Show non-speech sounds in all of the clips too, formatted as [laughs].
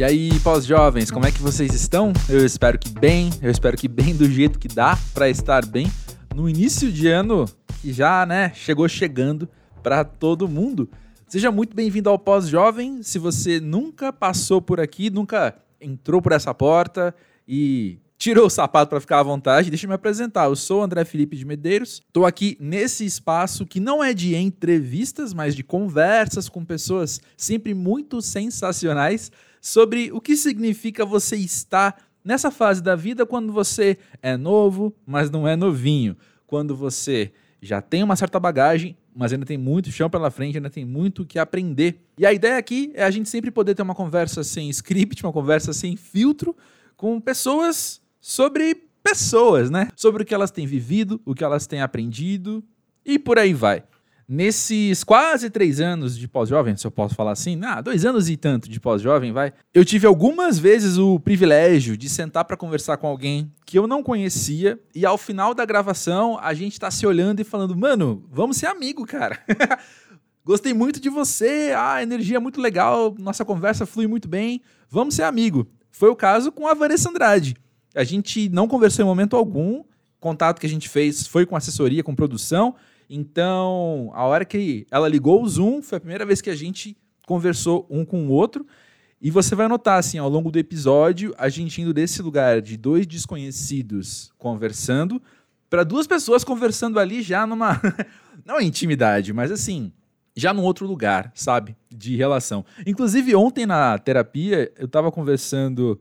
E aí, pós-jovens, como é que vocês estão? Eu espero que bem, eu espero que bem do jeito que dá para estar bem no início de ano que já, né, chegou chegando para todo mundo. Seja muito bem-vindo ao Pós-Jovem. Se você nunca passou por aqui, nunca entrou por essa porta e tirou o sapato para ficar à vontade, deixa eu me apresentar. Eu sou André Felipe de Medeiros. Estou aqui nesse espaço que não é de entrevistas, mas de conversas com pessoas sempre muito sensacionais sobre o que significa você estar nessa fase da vida quando você é novo, mas não é novinho. Quando você já tem uma certa bagagem, mas ainda tem muito chão pela frente, ainda tem muito que aprender. E a ideia aqui é a gente sempre poder ter uma conversa sem script, uma conversa sem filtro, com pessoas sobre pessoas, né? Sobre o que elas têm vivido, o que elas têm aprendido e por aí vai. Nesses quase três anos de pós-jovem, se eu posso falar assim, ah, dois anos e tanto de pós-jovem, vai. Eu tive algumas vezes o privilégio de sentar para conversar com alguém que eu não conhecia e ao final da gravação a gente tá se olhando e falando, mano, vamos ser amigo, cara. [laughs] Gostei muito de você, a energia é muito legal, nossa conversa flui muito bem, vamos ser amigo. Foi o caso com a Vanessa Andrade. A gente não conversou em momento algum. Contato que a gente fez foi com assessoria, com produção. Então, a hora que ela ligou o Zoom, foi a primeira vez que a gente conversou um com o outro. E você vai notar, assim, ao longo do episódio, a gente indo desse lugar de dois desconhecidos conversando para duas pessoas conversando ali já numa. [laughs] não intimidade, mas assim, já num outro lugar, sabe? De relação. Inclusive, ontem na terapia, eu estava conversando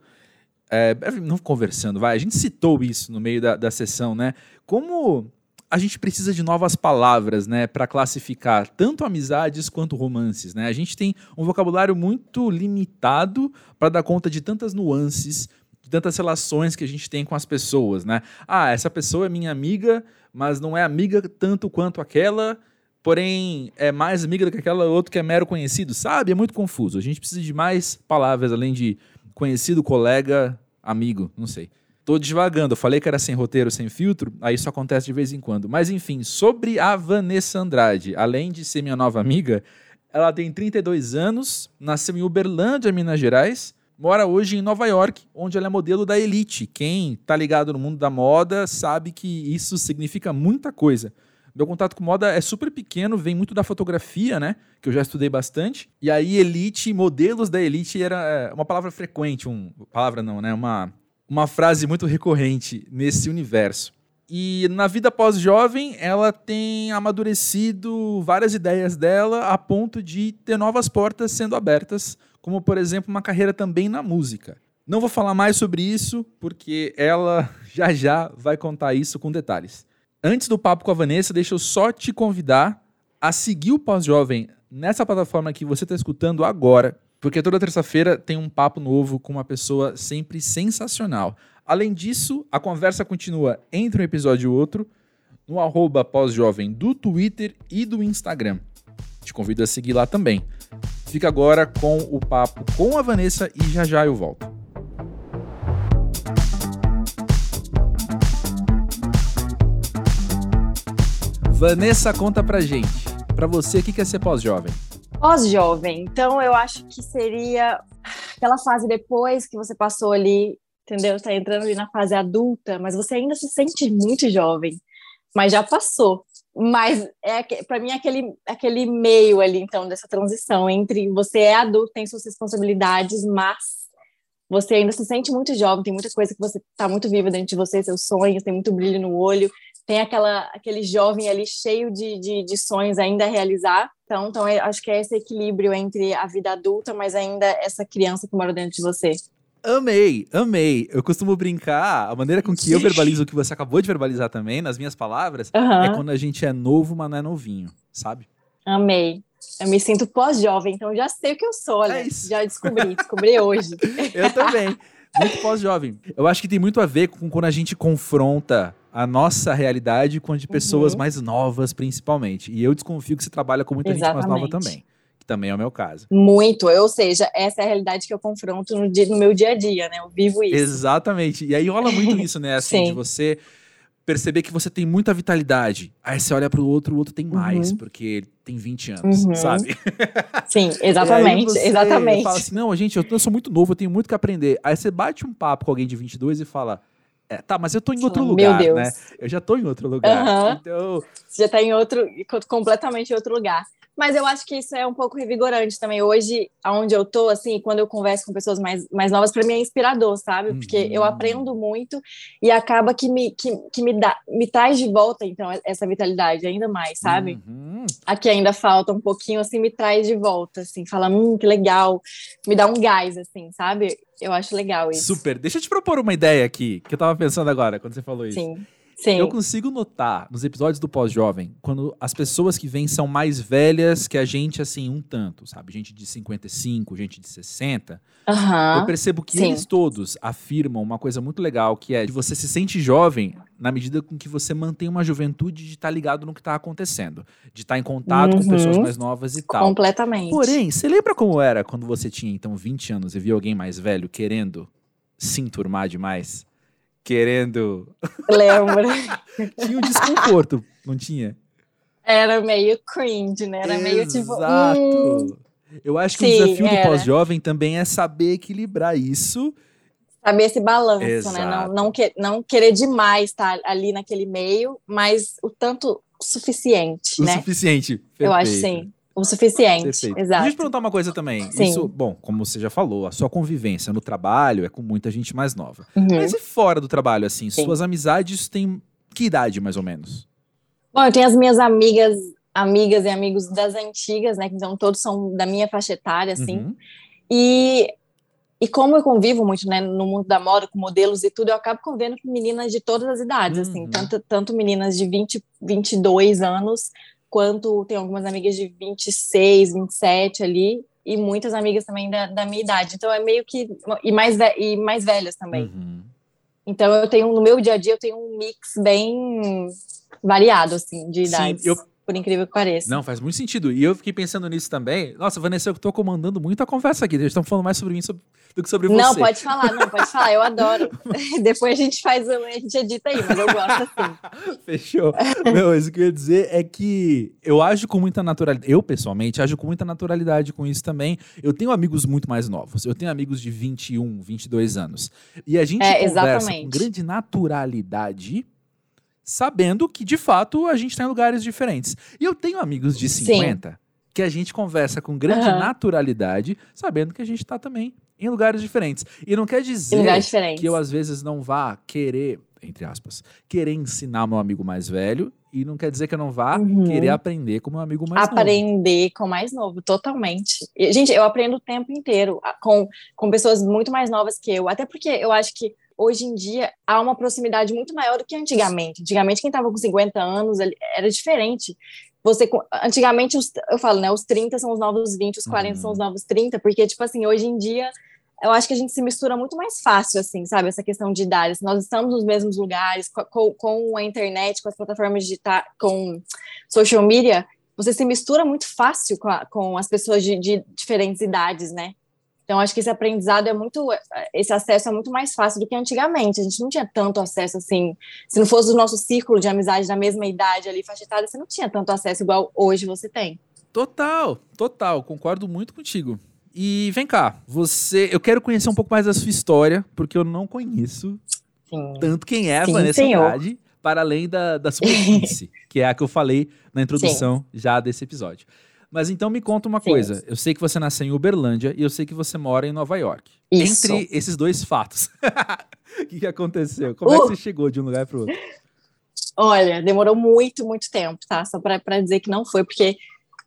é, não conversando, vai, a gente citou isso no meio da, da sessão, né? Como a gente precisa de novas palavras, né, para classificar tanto amizades quanto romances, né? A gente tem um vocabulário muito limitado para dar conta de tantas nuances, de tantas relações que a gente tem com as pessoas, né? Ah, essa pessoa é minha amiga, mas não é amiga tanto quanto aquela, porém é mais amiga do que aquela outra que é mero conhecido, sabe? É muito confuso. A gente precisa de mais palavras além de conhecido, colega, amigo, não sei. Tô devagando, eu falei que era sem roteiro, sem filtro, aí isso acontece de vez em quando. Mas enfim, sobre a Vanessa Andrade, além de ser minha nova amiga, ela tem 32 anos, nasceu em Uberlândia, Minas Gerais, mora hoje em Nova York, onde ela é modelo da Elite. Quem tá ligado no mundo da moda sabe que isso significa muita coisa. Meu contato com moda é super pequeno, vem muito da fotografia, né? Que eu já estudei bastante. E aí, elite, modelos da elite era é, uma palavra frequente, um, palavra não, né? Uma, uma frase muito recorrente nesse universo. E na vida pós-jovem, ela tem amadurecido várias ideias dela a ponto de ter novas portas sendo abertas, como por exemplo uma carreira também na música. Não vou falar mais sobre isso, porque ela [laughs] já já vai contar isso com detalhes. Antes do papo com a Vanessa, deixa eu só te convidar a seguir o Pós-Jovem nessa plataforma que você está escutando agora, porque toda terça-feira tem um papo novo com uma pessoa sempre sensacional. Além disso, a conversa continua entre um episódio e outro no arroba pós-jovem do Twitter e do Instagram. Te convido a seguir lá também. Fica agora com o papo com a Vanessa e já já eu volto. Vanessa, conta pra gente. Pra você, o que é ser pós-jovem? Pós-jovem, então eu acho que seria aquela fase depois que você passou ali, entendeu? Está entrando ali na fase adulta, mas você ainda se sente muito jovem, mas já passou. Mas é para mim é aquele aquele meio ali então dessa transição entre você é adulto, tem suas responsabilidades, mas você ainda se sente muito jovem, tem muita coisa que você está muito viva dentro de você, seus sonhos, tem muito brilho no olho, tem aquela, aquele jovem ali cheio de, de, de sonhos ainda a realizar. Então, então é, acho que é esse equilíbrio entre a vida adulta, mas ainda essa criança que mora dentro de você. Amei, amei. Eu costumo brincar, a maneira com que eu verbalizo o que você acabou de verbalizar também, nas minhas palavras, uhum. é quando a gente é novo, mas não é novinho, sabe? Amei. Eu me sinto pós-jovem, então já sei o que eu sou, olha. É já descobri, descobri hoje. [laughs] eu também. Muito pós-jovem. Eu acho que tem muito a ver com quando a gente confronta a nossa realidade com a de pessoas uhum. mais novas, principalmente. E eu desconfio que você trabalha com muita Exatamente. gente mais nova também. Que também é o meu caso. Muito, ou seja, essa é a realidade que eu confronto no, dia, no meu dia a dia, né? Eu vivo isso. Exatamente. E aí rola muito [laughs] isso, né? Assim, de você perceber que você tem muita vitalidade. Aí você olha pro outro, o outro tem mais, uhum. porque ele tem 20 anos, uhum. sabe? Sim, [laughs] exatamente, exatamente. fala assim, não, gente, eu, eu sou muito novo, eu tenho muito que aprender. Aí você bate um papo com alguém de 22 e fala, é, tá, mas eu tô em outro Meu lugar, Deus. né? Eu já tô em outro lugar. Uhum. Então. Você já tá em outro, completamente outro lugar. Mas eu acho que isso é um pouco revigorante também. Hoje, aonde eu tô, assim, quando eu converso com pessoas mais, mais novas, para mim é inspirador, sabe? Porque uhum. eu aprendo muito e acaba que me, que, que me, dá, me traz de volta, então, essa vitalidade ainda mais, sabe? Uhum. Aqui ainda falta um pouquinho, assim, me traz de volta, assim, fala, hum, que legal, me dá um gás, assim, sabe? Eu acho legal isso. Super. Deixa eu te propor uma ideia aqui, que eu tava pensando agora, quando você falou isso. Sim. Sim. Eu consigo notar nos episódios do pós-jovem, quando as pessoas que vêm são mais velhas que a gente, assim, um tanto, sabe? Gente de 55, gente de 60. Uhum. Eu percebo que Sim. eles todos afirmam uma coisa muito legal, que é de você se sente jovem na medida com que você mantém uma juventude de estar tá ligado no que está acontecendo, de estar tá em contato uhum. com pessoas mais novas e tal. Completamente. Porém, você lembra como era quando você tinha, então, 20 anos e via alguém mais velho querendo se enturmar demais? Querendo. Lembra? [laughs] tinha um desconforto, não tinha? Era meio cringe, né? Era Exato. meio tipo. Hum... Eu acho que Sim, o desafio era. do pós-jovem também é saber equilibrar isso. Saber esse balanço, Exato. né? Não, não, que, não querer demais estar ali naquele meio, mas o tanto suficiente, o né? suficiente. Perfeito. Eu acho sim. O suficiente, Perfeito. exato. Deixa eu te perguntar uma coisa também. Sim. Isso, bom, como você já falou, a sua convivência no trabalho é com muita gente mais nova. Uhum. Mas e fora do trabalho, assim? Sim. Suas amizades têm que idade, mais ou menos? Bom, eu tenho as minhas amigas, amigas e amigos das antigas, né? Então todos são da minha faixa etária, assim. Uhum. E e como eu convivo muito né, no mundo da moda, com modelos e tudo, eu acabo convivendo com meninas de todas as idades, assim, uhum. assim, tanto, tanto meninas de 20, 22 anos, quanto tem algumas amigas de 26, 27 ali, e muitas amigas também da, da minha idade. Então é meio que. E mais, e mais velhas também. Uhum. Então eu tenho, no meu dia a dia, eu tenho um mix bem variado, assim, de idades. Sim, eu por incrível que pareça. Não, faz muito sentido. E eu fiquei pensando nisso também. Nossa, Vanessa, eu tô comandando muito a conversa aqui. Eles estão falando mais sobre mim do que sobre você. Não, pode falar, não, pode falar. Eu adoro. [laughs] [laughs] Depois a gente faz, a gente edita aí, mas eu gosto assim. [laughs] Fechou. Não, isso que eu ia dizer é que eu ajo com muita naturalidade. Eu, pessoalmente, ajo com muita naturalidade com isso também. Eu tenho amigos muito mais novos. Eu tenho amigos de 21, 22 anos. E a gente é, conversa exatamente. com grande naturalidade sabendo que, de fato, a gente está em lugares diferentes. E eu tenho amigos de 50 Sim. que a gente conversa com grande uhum. naturalidade, sabendo que a gente está também em lugares diferentes. E não quer dizer que eu, às vezes, não vá querer, entre aspas, querer ensinar meu amigo mais velho. E não quer dizer que eu não vá uhum. querer aprender com meu amigo mais aprender novo. Aprender com mais novo, totalmente. Gente, eu aprendo o tempo inteiro com, com pessoas muito mais novas que eu. Até porque eu acho que hoje em dia há uma proximidade muito maior do que antigamente. Antigamente, quem estava com 50 anos era diferente. Você, antigamente, os, eu falo, né? Os 30 são os novos 20, os 40 uhum. são os novos 30, porque, tipo assim, hoje em dia eu acho que a gente se mistura muito mais fácil, assim, sabe? Essa questão de idades. Nós estamos nos mesmos lugares, com, com a internet, com as plataformas digitais, com social media, você se mistura muito fácil com, a, com as pessoas de, de, diferentes idades, né? Então, acho que esse aprendizado é muito, esse acesso é muito mais fácil do que antigamente. A gente não tinha tanto acesso assim. Se não fosse o nosso círculo de amizade da mesma idade ali, faixa etária, você não tinha tanto acesso igual hoje você tem. Total, total. Concordo muito contigo. E vem cá, você, eu quero conhecer um pouco mais da sua história, porque eu não conheço Sim. tanto quem é a Sim, Vanessa Andrade, para além da, da superfície, que é a que eu falei na introdução Sim. já desse episódio. Mas então me conta uma Sim. coisa. Eu sei que você nasceu em Uberlândia e eu sei que você mora em Nova York. Isso. Entre esses dois fatos, [laughs] o que, que, aconteceu? Como uh. é que uh! você chegou de um lugar para o outro? Olha, demorou muito, muito tempo, tá? Só para dizer que não foi, porque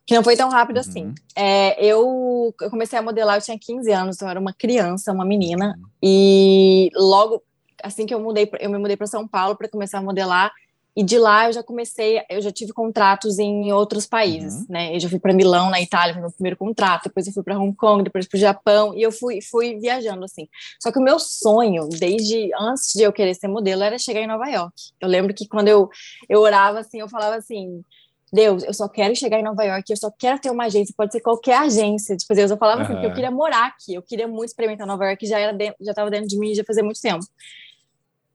que não foi tão rápido assim. uhum. assim. É, eu, eu, comecei a modelar, eu tinha 15 anos, então eu era uma criança, uma menina, uhum. e logo assim que eu mudei, eu me mudei para São Paulo para começar a modelar, e de lá eu já comecei, eu já tive contratos em outros países, uhum. né? Eu já fui para Milão, na Itália, foi meu primeiro contrato, depois eu fui para Hong Kong, depois para o Japão, e eu fui, fui viajando assim. Só que o meu sonho, desde antes de eu querer ser modelo, era chegar em Nova York. Eu lembro que quando eu, eu orava assim, eu falava assim, Deus, eu só quero chegar em Nova York, eu só quero ter uma agência, pode ser qualquer agência. Tipo, Deus, eu falava uhum. assim, porque eu queria morar aqui, eu queria muito experimentar Nova York, já era já estava dentro de mim já fazia muito tempo.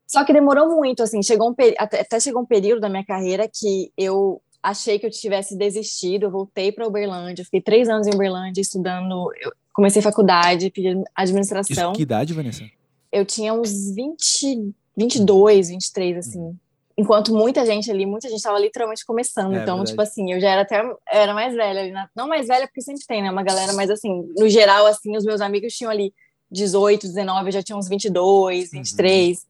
Só que demorou muito, assim, chegou um até, até chegou um período da minha carreira que eu achei que eu tivesse desistido, eu voltei para Uberlândia, fiquei três anos em Uberlândia estudando, eu comecei faculdade, pedi administração. Isso, que idade, Vanessa? Eu tinha uns 20, 22, 23, assim. Uhum. Enquanto muita gente ali, muita gente estava literalmente começando. É, então, verdade. tipo assim, eu já era até era mais velha ali. Não mais velha, porque sempre tem, né? Uma galera, mas assim, no geral, assim, os meus amigos tinham ali 18, 19, eu já tinha uns 22, 23. Uhum.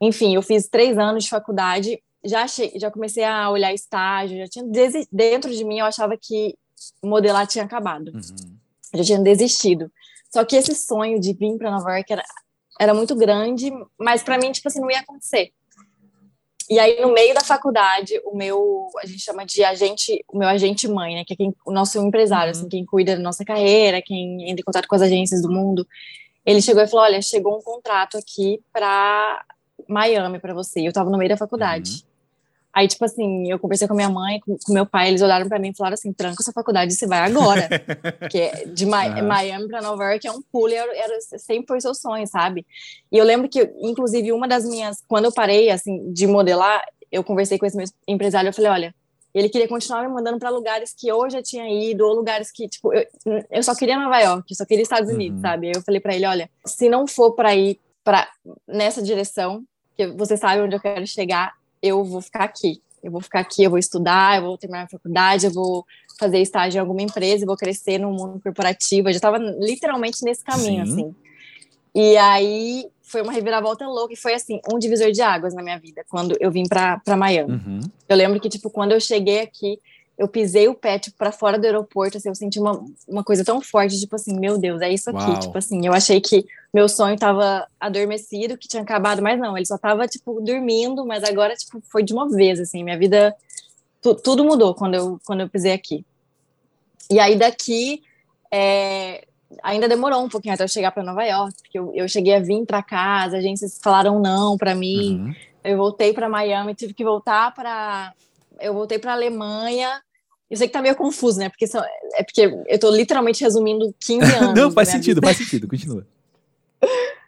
Enfim, eu fiz três anos de faculdade, já, achei, já comecei a olhar estágio, já tinha dentro de mim eu achava que modelar tinha acabado. Uhum. Já tinha desistido. Só que esse sonho de vir para Nova York era, era muito grande, mas para mim, tipo assim, não ia acontecer. E aí, no meio da faculdade, o meu, a gente chama de agente, o meu agente mãe, né, que é quem, o nosso empresário, uhum. assim, quem cuida da nossa carreira, quem entra em contato com as agências do mundo, ele chegou e falou: Olha, chegou um contrato aqui para Miami para você. Eu estava no meio da faculdade. Uhum. Aí, tipo assim, eu conversei com minha mãe, com, com meu pai, eles olharam para mim e falaram assim: tranca essa faculdade e você vai agora. [laughs] Porque de Ma uhum. Miami para Nova York é um pulo e era, era, sempre foi seu sonho, sabe? E eu lembro que, inclusive, uma das minhas. Quando eu parei, assim, de modelar, eu conversei com esse meu empresário, eu falei: olha, ele queria continuar me mandando para lugares que eu já tinha ido, ou lugares que, tipo, eu, eu só queria Nova York, eu só queria Estados Unidos, uhum. sabe? Eu falei para ele: olha, se não for para ir para nessa direção, que você sabe onde eu quero chegar, eu vou ficar aqui. Eu vou ficar aqui, eu vou estudar, eu vou terminar a faculdade, eu vou fazer estágio em alguma empresa, eu vou crescer no mundo corporativo. Eu já estava literalmente nesse caminho, Sim. assim. E aí foi uma reviravolta louca e foi assim, um divisor de águas na minha vida, quando eu vim para Miami. Uhum. Eu lembro que, tipo, quando eu cheguei aqui, eu pisei o pé, tipo, pra fora do aeroporto, assim, eu senti uma, uma coisa tão forte, tipo assim, meu Deus, é isso aqui. Uau. Tipo assim, eu achei que meu sonho tava adormecido, que tinha acabado, mas não, ele só tava, tipo, dormindo, mas agora, tipo, foi de uma vez, assim, minha vida, tu, tudo mudou quando eu, quando eu pisei aqui. E aí daqui, é, ainda demorou um pouquinho até eu chegar para Nova York, porque eu, eu cheguei a vir para cá, as agências falaram não para mim, uhum. eu voltei para Miami, tive que voltar para eu voltei para a Alemanha. Eu sei que tá meio confuso, né? Porque são, é porque eu tô literalmente resumindo 15 [laughs] anos. Não, faz sentido, vida. faz sentido, continua. [laughs]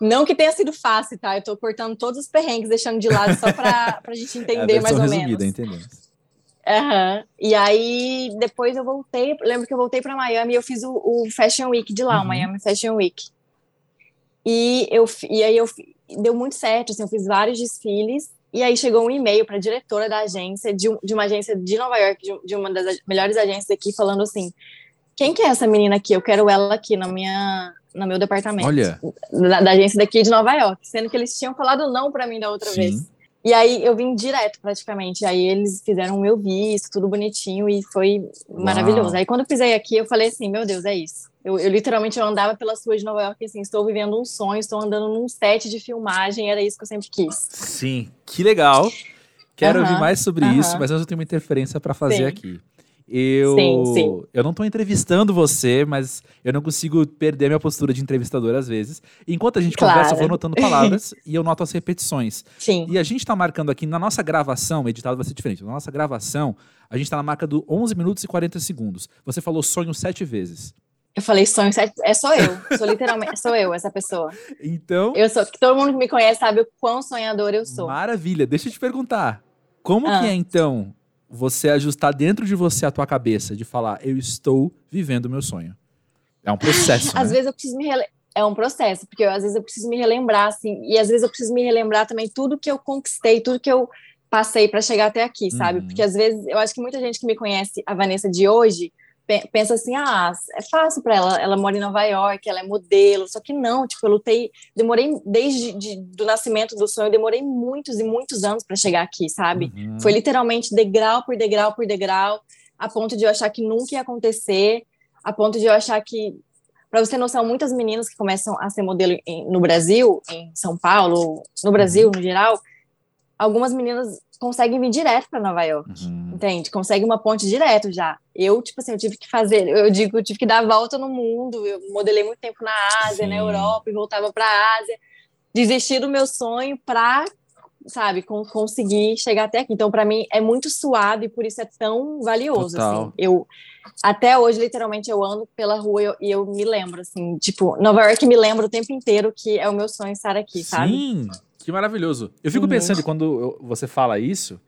Não que tenha sido fácil, tá? Eu tô cortando todos os perrengues, deixando de lado só pra, pra gente [laughs] entender é mais ou resumida, menos. Entendemos. Uhum. E aí, depois eu voltei, lembro que eu voltei para Miami e eu fiz o, o, Fashion Week de lá, uhum. o Miami Fashion Week. E, eu, e aí eu deu muito certo, assim, eu fiz vários desfiles e aí chegou um e-mail para a diretora da agência, de, de, uma agência de Nova York, de, de, uma das melhores agências aqui, falando assim: quem que é essa menina aqui? Eu quero ela aqui na minha, no meu departamento. Olha. Da, da agência daqui de Nova York, sendo que eles tinham falado não para mim da outra Sim. vez. E aí eu vim direto, praticamente. Aí eles fizeram o meu visto, tudo bonitinho, e foi maravilhoso. Uau. Aí quando eu pisei aqui, eu falei assim: meu Deus, é isso. Eu, eu, literalmente eu andava pelas ruas de Nova York assim, estou vivendo um sonho, estou andando num set de filmagem, era isso que eu sempre quis. Sim, que legal. Quero uh -huh, ouvir mais sobre isso, mas eu tenho uma interferência para fazer sim. aqui. Eu, sim, sim. eu não estou entrevistando você, mas eu não consigo perder minha postura de entrevistador às vezes. Enquanto a gente claro. conversa, eu vou anotando palavras [laughs] e eu noto as repetições. Sim. E a gente está marcando aqui, na nossa gravação, editado vai ser diferente, na nossa gravação, a gente está na marca do 11 minutos e 40 segundos. Você falou sonho sete vezes. Eu falei sonho sete, é só eu, sou literalmente, sou eu essa pessoa. Então. Eu sou, todo mundo que me conhece sabe o quão sonhador eu sou. Maravilha, deixa eu te perguntar, como ah. que é então você ajustar dentro de você a tua cabeça de falar, eu estou vivendo o meu sonho. É um processo. às né? vezes eu preciso me rele... é um processo, porque eu, às vezes eu preciso me relembrar assim, e às vezes eu preciso me relembrar também tudo que eu conquistei, tudo que eu passei para chegar até aqui, sabe? Uhum. Porque às vezes eu acho que muita gente que me conhece a Vanessa de hoje pensa assim, ah, é fácil para ela, ela mora em Nova York, ela é modelo, só que não, tipo, eu lutei, demorei desde de, do nascimento do sonho, eu demorei muitos e muitos anos para chegar aqui, sabe? Uhum. Foi literalmente degrau por degrau por degrau, a ponto de eu achar que nunca ia acontecer, a ponto de eu achar que para você ter noção, muitas meninas que começam a ser modelo em, no Brasil, em São Paulo, no Brasil uhum. no geral, algumas meninas conseguem vir direto para Nova York, uhum. entende? Consegue uma ponte direto já. Eu, tipo assim, eu tive que fazer, eu digo, eu tive que dar a volta no mundo. Eu modelei muito tempo na Ásia, Sim. na Europa e voltava para a Ásia. Desisti do meu sonho para sabe, com, conseguir chegar até aqui. Então, para mim, é muito suado e por isso é tão valioso, Total. assim. Eu, até hoje, literalmente, eu ando pela rua e eu, e eu me lembro, assim, tipo, Nova York me lembra o tempo inteiro que é o meu sonho estar aqui, sabe? Sim, que maravilhoso. Eu fico Uhum. pensando, quando eu- você fala isso,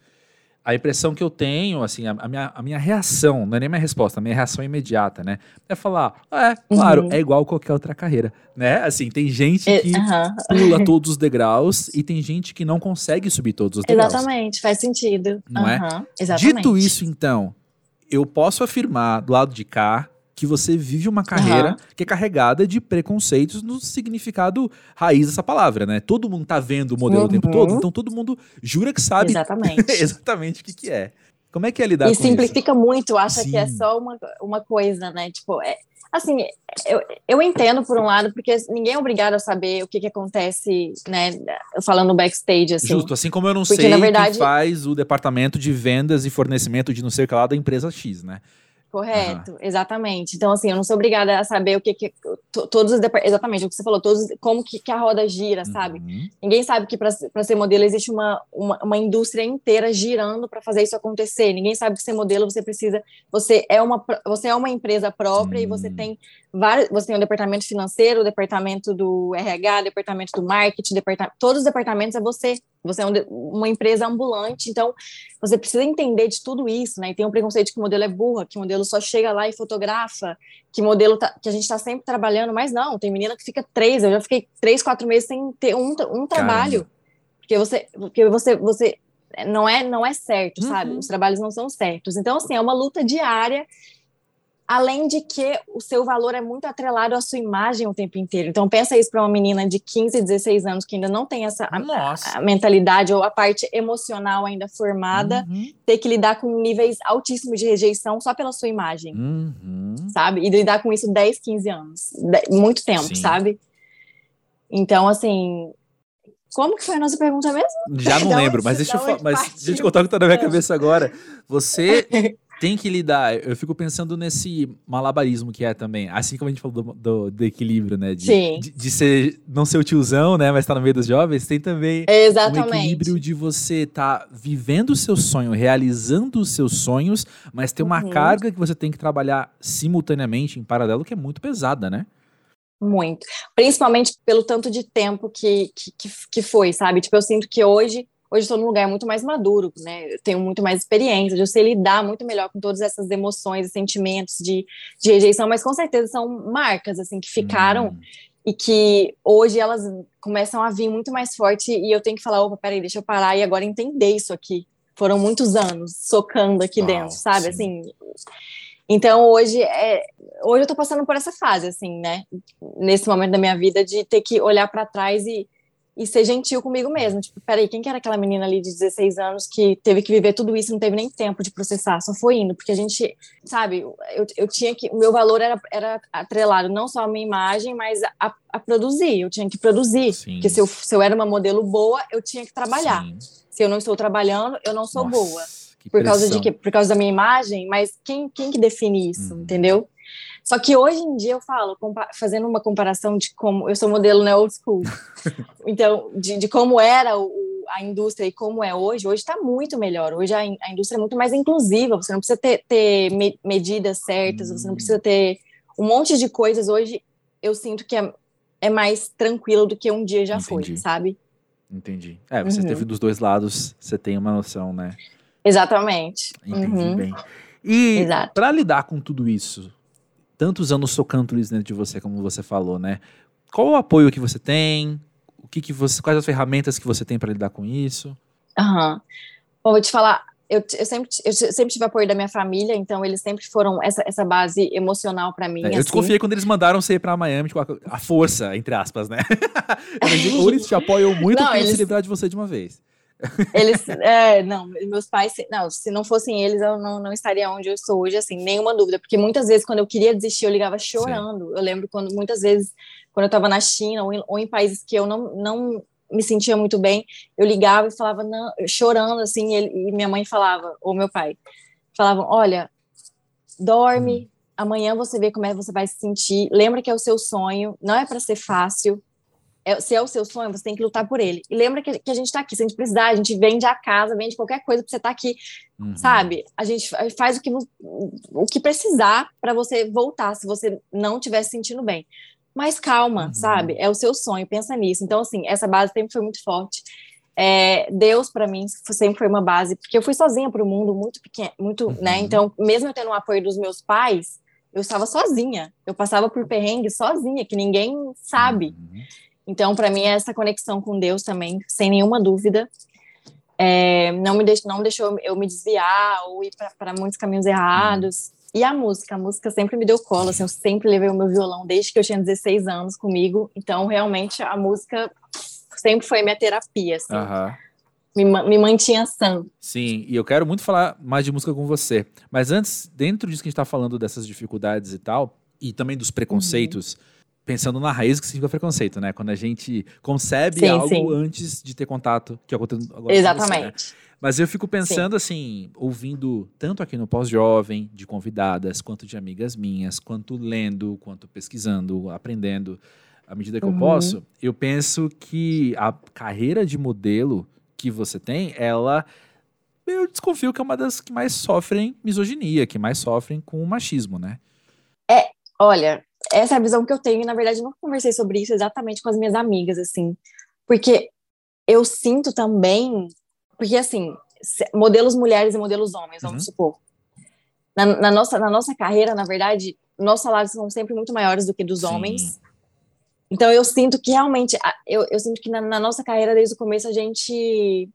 a impressão que eu tenho, assim, a, a minha, a minha reação, não é nem minha resposta, a minha reação imediata, né? É falar, "Ah, é, claro, Uhum. é igual qualquer outra carreira, né? Assim, tem gente E- que aham. pula todos os degraus e tem gente que não consegue subir todos os degraus. Exatamente, faz sentido. Não é? Aham, Exatamente. Dito isso, então, eu posso afirmar do lado de cá que você vive uma carreira Aham. que é carregada de preconceitos no significado raiz dessa palavra, né? Todo mundo tá vendo o modelo o tempo Uhum. todo, então todo mundo jura que sabe Exatamente. [laughs] exatamente o que, que é. Como é que é lidar e com simplifica muito, acha que é Sim. só uma, uma coisa, né? Tipo, é, assim, eu, eu entendo por um lado, porque ninguém é obrigado a saber o que, que acontece, né? Falando backstage, assim. Justo, assim como eu não Porque, sei na verdade- faz o departamento de vendas e fornecimento de não sei o que lá da empresa X, né? Correto, exatamente. Então, assim, eu não sou obrigada a saber o que, que to- todos os exatamente o que você falou, todos como que, que a roda gira, sabe? Uhum. Ninguém sabe que para ser modelo existe uma, uma, uma indústria inteira girando para fazer isso acontecer. Ninguém sabe que ser modelo você precisa, você é uma você é uma empresa própria e você tem vários, você tem o departamento financeiro, o departamento do RH, o departamento do marketing, departa, todos os departamentos é você. Você é um uma empresa ambulante, então você precisa entender de tudo isso, né? E tem um preconceito que o modelo é burra, que o modelo só chega lá e fotografa, que modelo tá- que a gente está sempre trabalhando, mas não, tem menina que fica três, eu já fiquei três, quatro meses sem ter um, um trabalho, porque você, porque você, você não é, não é certo, sabe? Uhum. Os trabalhos não são certos. Então, assim, é uma luta diária. Além de que o seu valor é muito atrelado à sua imagem o tempo inteiro. Então, pensa isso para uma menina de 15, 16 anos que ainda não tem essa a- a mentalidade ou a parte emocional ainda formada, Uhum. ter que lidar com níveis altíssimos de rejeição só pela sua imagem, Uhum. sabe? E lidar com isso 10, 15 anos, muito tempo, Sim. sabe? Então, assim, como que foi a nossa pergunta mesmo? Já não lembro, mas deixa eu, mas partiu? deixa eu te contar o que tá na minha Ah. cabeça agora. Você [laughs] tem que lidar. Eu fico pensando nesse malabarismo que é também. Assim como a gente falou do, do- do equilíbrio, né? De, Sim. de, de ser, não ser o tiozão, né? Mas estar no meio dos jovens. Tem também um Exatamente. equilíbrio de você estar vivendo o seu sonho, realizando os seus sonhos, mas tem uma Uhum. carga que você tem que trabalhar simultaneamente, em paralelo, que é muito pesada, né? Muito. Principalmente pelo tanto de tempo que, que, que foi, sabe? Tipo, eu sinto que hoje, hoje estou num lugar muito mais maduro, né? Eu tenho muito mais experiência, eu sei lidar muito melhor com todas essas emoções e sentimentos de, de rejeição, mas com certeza são marcas, assim, que ficaram Hum, e que hoje elas começam a vir muito mais forte e eu tenho que falar, opa, peraí, deixa eu parar e agora entender isso aqui. Foram muitos anos socando aqui Uau, dentro, sabe? sim. Assim, então hoje é, hoje eu tô passando por essa fase, assim, né? Nesse momento da minha vida de ter que olhar para trás e, e ser gentil comigo mesmo. Tipo, peraí, quem que era aquela menina ali de 16 anos que teve que viver tudo isso não teve nem tempo de processar, só foi indo, porque a gente, sabe, eu, eu tinha que, o meu valor era, era atrelado não só à minha imagem, mas a, a produzir, eu tinha que produzir, Sim. porque se eu, se eu era uma modelo boa, eu tinha que trabalhar. sim. Se eu não estou trabalhando, eu não sou Nossa, boa. Por causa de pressão. quê? Por causa da minha imagem, mas quem, quem que define isso, Uhum. entendeu? Só que hoje em dia eu falo, fazendo uma comparação de como eu sou modelo né, old school. [laughs] então, de, de como era o, a indústria e como é hoje, hoje está muito melhor. Hoje a, a indústria é muito mais inclusiva, você não precisa ter, ter me- medidas certas, você não Hum. precisa ter um monte de coisas. Hoje eu sinto que é, é mais tranquilo do que um dia já foi, Entendi. sabe? Entendi. É, você Uhum. teve dos dois lados, você tem uma noção, né? Exatamente. Entendi Uhum. bem. E pra lidar com tudo isso, tantos anos socando isso dentro de você, como você falou, né? Qual o apoio que você tem? O que que você, quais as ferramentas que você tem pra lidar com isso? Aham. Bom, vou te falar, eu, eu, sempre, eu sempre tive apoio da minha família, então eles sempre foram essa, essa base emocional para mim. É, eu assim. desconfiei quando eles mandaram você ir pra Miami com a, a força, entre aspas, né? [laughs] Eu [laughs] ou eles te apoiam muito Não, ou querem se eles- livrar de você de uma vez. Eles, é, não, meus pais, se- não, se não fossem eles, eu não, não estaria onde eu estou hoje, assim, nenhuma dúvida, porque muitas vezes quando eu queria desistir, eu ligava chorando. Eu lembro quando muitas vezes, quando eu estava na China ou em, ou em países que eu não, não me sentia muito bem, eu ligava e falava, não, chorando, assim, e, ele- e minha mãe falava, ou meu pai, falavam, olha, dorme, amanhã você vê como é que você vai se sentir, lembra que é o seu sonho, não é para ser fácil, é, se é o seu sonho, você tem que lutar por ele. E lembra que, que a gente está aqui, se a gente precisar, a gente vende a casa, vende qualquer coisa para você estar tá aqui, uhum. sabe? A gente faz o que, o que precisar para você voltar, se você não estiver se sentindo bem. Mas calma, uhum. sabe? É o seu sonho, pensa nisso. Então, assim, essa base sempre foi muito forte. É, Deus, para mim, sempre foi uma base, porque eu fui sozinha para o mundo, muito pequeno, muito, né? uhum. né? Então, mesmo eu tendo o apoio dos meus pais, eu estava sozinha. Eu passava por perrengue sozinha, que ninguém sabe. Uhum. Então, para mim, é essa conexão com Deus também, sem nenhuma dúvida. É, não me deixou, não deixou eu me desviar ou ir para muitos caminhos errados. E a música, a música sempre me deu cola, assim, eu sempre levei o meu violão desde que eu tinha 16 anos comigo. Então, realmente, a música sempre foi minha terapia, assim. Uhum. Me, me mantinha sã. Sim, e eu quero muito falar mais de música com você. Mas antes, dentro disso que a gente está falando dessas dificuldades e tal, e também dos preconceitos, uhum pensando na raiz que significa preconceito, né? Quando a gente concebe sim, algo sim. antes de ter contato, que acontece agora Exatamente. Você, né? Mas eu fico pensando sim. assim, ouvindo tanto aqui no Pós-Jovem, de convidadas, quanto de amigas minhas, quanto lendo, quanto pesquisando, aprendendo, à medida que uhum. eu posso, eu penso que a carreira de modelo que você tem, ela eu desconfio que é uma das que mais sofrem misoginia, que mais sofrem com o machismo, né? É, olha, essa é a visão que eu tenho, e na verdade eu não conversei sobre isso exatamente com as minhas amigas, assim, porque eu sinto também, porque assim, modelos mulheres e modelos homens, vamos uhum. supor, na, na, nossa, na nossa carreira, na verdade, nossos salários são sempre muito maiores do que dos Sim. homens, então eu sinto que realmente, eu, eu sinto que na, na, nossa carreira, desde o começo, a gente,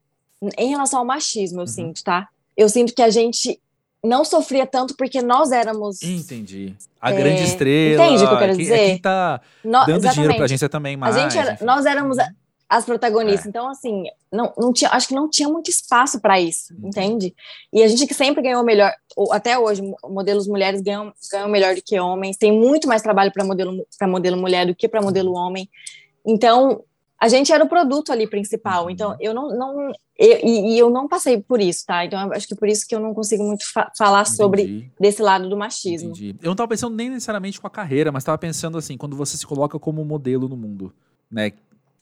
em relação ao machismo, eu uhum. sinto, tá? Eu sinto que a gente não sofria tanto porque nós éramos. Entendi. A é, grande estrela. Entende o que eu quero dizer? É quem tá no, dando exatamente. dinheiro pra agência também mais. A gente era, nós éramos as protagonistas. É. Então, assim, não, não tinha, acho que não tinha muito espaço para isso, uhum. entende? E a gente que sempre ganhou melhor, até hoje, modelos mulheres ganham, ganham melhor do que homens, tem muito mais trabalho para modelo, modelo mulher do que para modelo homem. Então, a gente era o produto ali principal. Uhum. Então, eu não. não eu, e, e, eu não passei por isso, tá? Então, acho que por isso que eu não consigo muito fa falar Entendi. sobre desse lado do machismo. Entendi. Eu não estava pensando nem necessariamente com a carreira, mas estava pensando assim, quando você se coloca como modelo no mundo, né?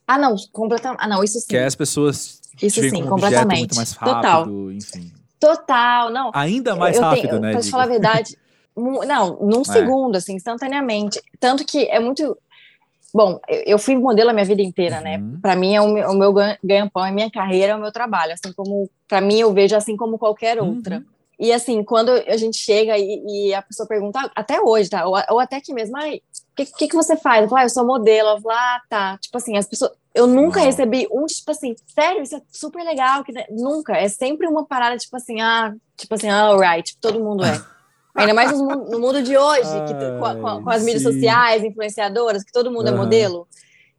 Ah, não, completamente. Ah, não, isso sim. Que as pessoas isso sim, completamente. muito mais rápido, Total. enfim. Total, não. Ainda mais eu rápido, tenho, né? Pra te falar a verdade, não, num é. segundo, assim, instantaneamente. Tanto que é muito Bom, eu fui modelo a minha vida inteira, né? uhum. né? Para mim, é o meu, meu ganha-pão, é minha carreira, é o meu trabalho. Assim como, para mim, eu vejo assim como qualquer outra. Uhum. E assim, quando a gente chega e, e a pessoa pergunta, até hoje, tá? Ou, ou até que mesmo, o que, que, que, você faz? Eu falo, ah, eu sou modelo. Eu falo, ah, tá. Tipo assim, as pessoas. Eu nunca uhum. recebi um, tipo assim, sério, isso é super legal. Que... Nunca. É sempre uma parada, tipo assim, ah, tipo assim, alright, tipo, todo mundo é. Ainda mais no mundo de hoje, que, com, com, as mídias sim. sociais, influenciadoras, que todo mundo uhum. é modelo.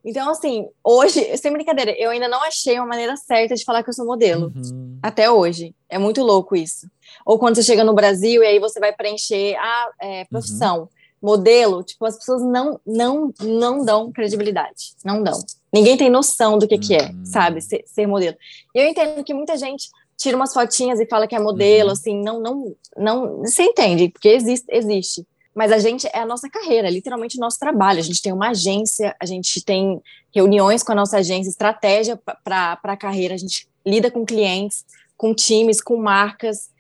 Então, assim, hoje, sem brincadeira, eu ainda não achei uma maneira certa de falar que eu sou modelo. Uhum. Até hoje. É muito louco isso. Ou quando você chega no Brasil e aí você vai preencher a é, profissão, uhum. modelo, tipo, as pessoas não, não, não dão credibilidade. Não dão. Ninguém tem noção do que, que é, uhum. sabe, ser, ser modelo. E eu entendo que muita gente tira umas fotinhas e fala que é modelo, uhum. assim, não, não, não, você entende, porque existe, existe. Mas a gente é a nossa carreira, é literalmente o nosso trabalho. A gente tem uma agência, a gente tem reuniões com a nossa agência, estratégia para a carreira, a gente lida com clientes, com times, com marcas.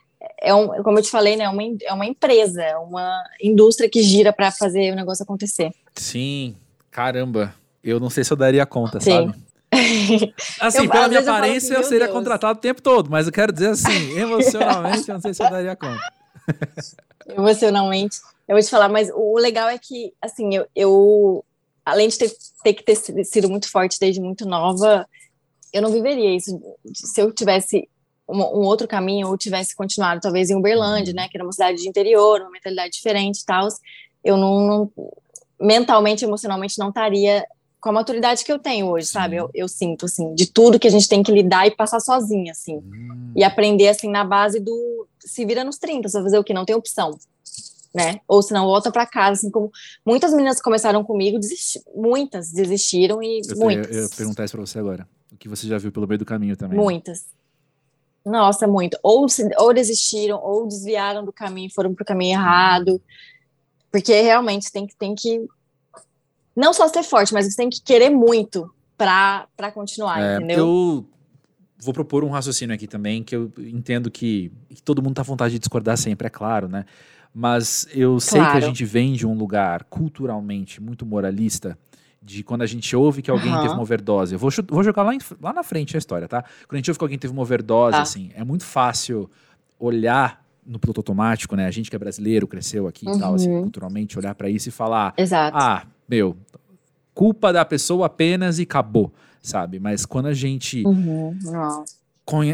É um, como eu te falei, né, é uma, é uma empresa, é uma indústria que gira para fazer o negócio acontecer. Sim, caramba. Eu não sei se eu daria conta, Sim. sabe? [laughs] Assim, eu, pela minha aparência, eu, eu seria Deus. contratado o tempo todo, mas eu quero dizer assim, [laughs] emocionalmente, eu não sei se eu daria conta. [laughs] emocionalmente, eu vou te falar, mas o legal é que, assim, eu, eu além de ter, ter que ter sido muito forte desde muito nova, eu não viveria isso se eu tivesse um, um, outro caminho ou tivesse continuado talvez em Uberlândia, né, que era uma cidade de interior, uma mentalidade diferente e tal, eu não, não, mentalmente, emocionalmente não estaria com a maturidade que eu tenho hoje, sabe? Eu, eu, sinto, assim, de tudo que a gente tem que lidar e passar sozinha, assim. Hum. E aprender, assim, na base do se vira nos 30, você vai fazer o que? Não tem opção, né? Ou se não, volta para casa, assim, como muitas meninas que começaram comigo, muitas desistiram e eu, muitas. Eu, eu ia perguntar isso pra você agora. O que você já viu pelo meio do caminho também. Muitas. Nossa, muito. Ou, se, ou desistiram, ou desviaram do caminho, foram pro caminho errado. Porque realmente tem que, tem que não só ser forte, mas você tem que querer muito pra, pra continuar, É, entendeu? eu vou propor um raciocínio aqui também, que eu entendo que, que todo mundo tá à vontade de discordar sempre, é claro, né? Mas eu sei que a gente vem de um lugar culturalmente muito moralista, de quando a gente ouve que alguém Aham. teve uma overdose. Eu vou, vou jogar lá, em- lá na frente a história, tá? Quando a gente ouve que alguém teve uma overdose, Tá. assim, é muito fácil olhar no piloto automático, né? A gente que é brasileiro, cresceu aqui e tal, assim, Uhum. culturalmente, olhar pra isso e falar: Exato. ah, meu, culpa da pessoa apenas e acabou, sabe? Mas quando a gente Uhum,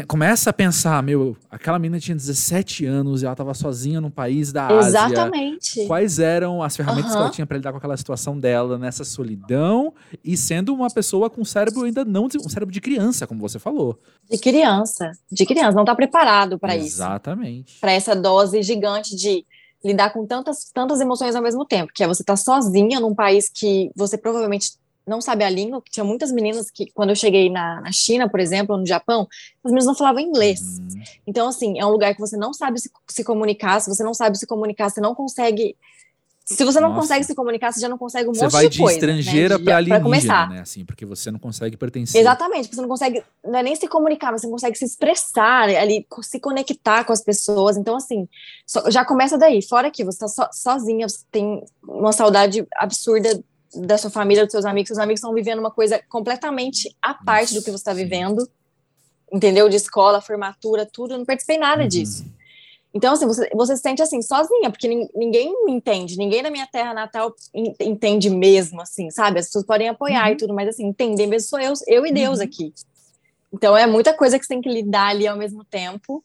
começa a pensar, meu, aquela menina tinha 17 anos e ela tava sozinha num país da Ásia. Exatamente. Quais eram as ferramentas que Aham. ela tinha pra lidar com aquela situação dela nessa solidão e sendo uma pessoa com cérebro ainda não um cérebro de criança, como você falou. De criança. De criança. Não tá preparado pra isso. Exatamente. Pra essa dose gigante de lidar com tantas, tantas emoções ao mesmo tempo. Que é você tá sozinha num país que você provavelmente não sabe a língua. que Tinha muitas meninas que, quando eu cheguei na, na China, por exemplo, ou no Japão, as meninas não falavam inglês. Hum, Então, assim, é um lugar que você não sabe se, se comunicar. Se você não sabe se comunicar, você não consegue. Se você não Nossa. consegue se comunicar, você já não consegue um você monte vai de coisa. estrangeira né? pra De- pra alienígena, começar. né? Assim, porque você não consegue pertencer. Exatamente, porque você não consegue, não é nem se comunicar, mas você não consegue se expressar ali, co- se conectar com as pessoas. Então, assim, só- já começa daí. Fora que você tá so- sozinha, você tem uma saudade absurda da sua família, dos seus amigos. Seus amigos estão vivendo uma coisa completamente à parte do que você está vivendo, entendeu? De escola, formatura, tudo. Eu não participei nada Uhum. disso. Então, assim, você, você se sente assim, sozinha, porque nin- ninguém entende, ninguém na minha terra natal en- entende mesmo, assim, sabe? As pessoas podem apoiar Uhum. e tudo, mas assim, entender mesmo sou eu, eu e Deus Uhum. aqui. Então é muita coisa que você tem que lidar ali ao mesmo tempo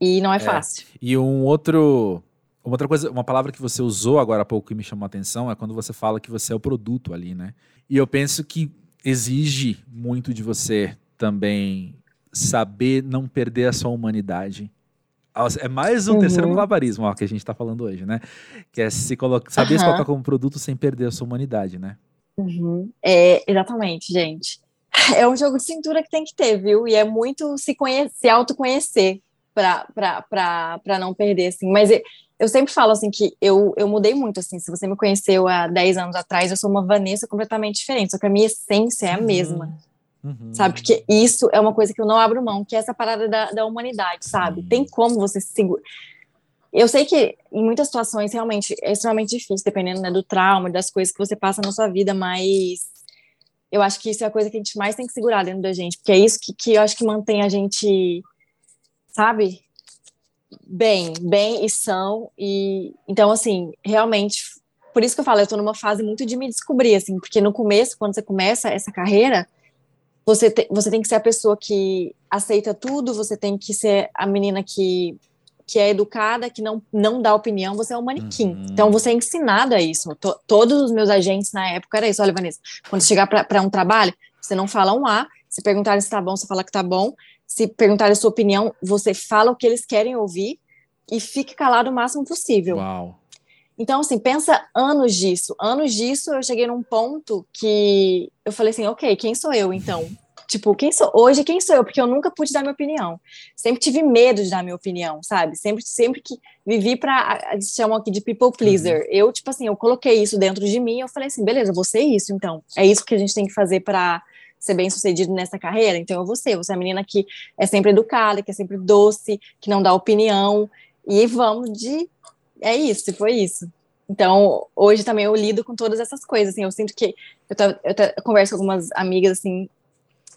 e não é, É. fácil. E um outro. Uma outra coisa, uma palavra que você usou agora há pouco que me chamou a atenção é quando você fala que você é o produto ali, né? E eu penso que exige muito de você também saber não perder a sua humanidade. É mais um Uhum. terceiro malabarismo ó, que a gente tá falando hoje, né? Que é se saber se Aham. colocar como produto sem perder a sua humanidade, né? Uhum. É, exatamente, gente. [laughs] É um jogo de cintura que tem que ter, viu? E é muito se conhecer, se autoconhecer pra, pra, pra, pra não perder, assim. Mas eu, eu sempre falo, assim, que eu, eu mudei muito, assim. Se você me conheceu há 10 anos atrás, eu sou uma Vanessa completamente diferente. Só que a minha essência é a mesma. Uhum. Sabe? Porque isso é uma coisa que eu não abro mão, que é essa parada da, da humanidade, sabe? Sim. Tem como você se segurar. Eu sei que em muitas situações realmente é extremamente difícil, dependendo né, do trauma, das coisas que você passa na sua vida, mas eu acho que isso é a coisa que a gente mais tem que segurar dentro da gente, porque é isso que, que eu acho que mantém a gente, sabe? Bem, bem e são. E então, assim, realmente, por isso que eu falo, eu tô numa fase muito de me descobrir, assim, porque no começo, quando você começa essa carreira, você, te, você tem que ser a pessoa que aceita tudo, você tem que ser a menina que, que é educada, que não, não dá opinião, você é um manequim. Uhum. Então você é ensinado a isso. To, todos os meus agentes na época era isso. Olha, Vanessa, quando chegar para um trabalho, você não fala um A, se perguntarem se tá bom, você fala que tá bom. Se perguntarem a sua opinião, você fala o que eles querem ouvir e fique calado o máximo possível. Uau. Então, assim, pensa anos disso. Anos disso, eu cheguei num ponto que eu falei assim, ok, quem sou eu, então? [laughs] Tipo, quem sou hoje, quem sou eu? Porque eu nunca pude dar minha opinião. Sempre tive medo de dar minha opinião, sabe? Sempre, sempre que vivi. Eles chamam aqui de people pleaser. Uhum. Eu, tipo assim, eu coloquei isso dentro de mim, eu falei assim, beleza, vou ser isso, então. É isso que a gente tem que fazer para ser bem sucedido nessa carreira, então eu vou ser. Você é a menina que é sempre educada, que é sempre doce, que não dá opinião. E vamos de é isso, foi isso. Então, hoje também eu lido com todas essas coisas, assim, eu sinto que, eu, tô, eu, tô, eu converso com algumas amigas, assim,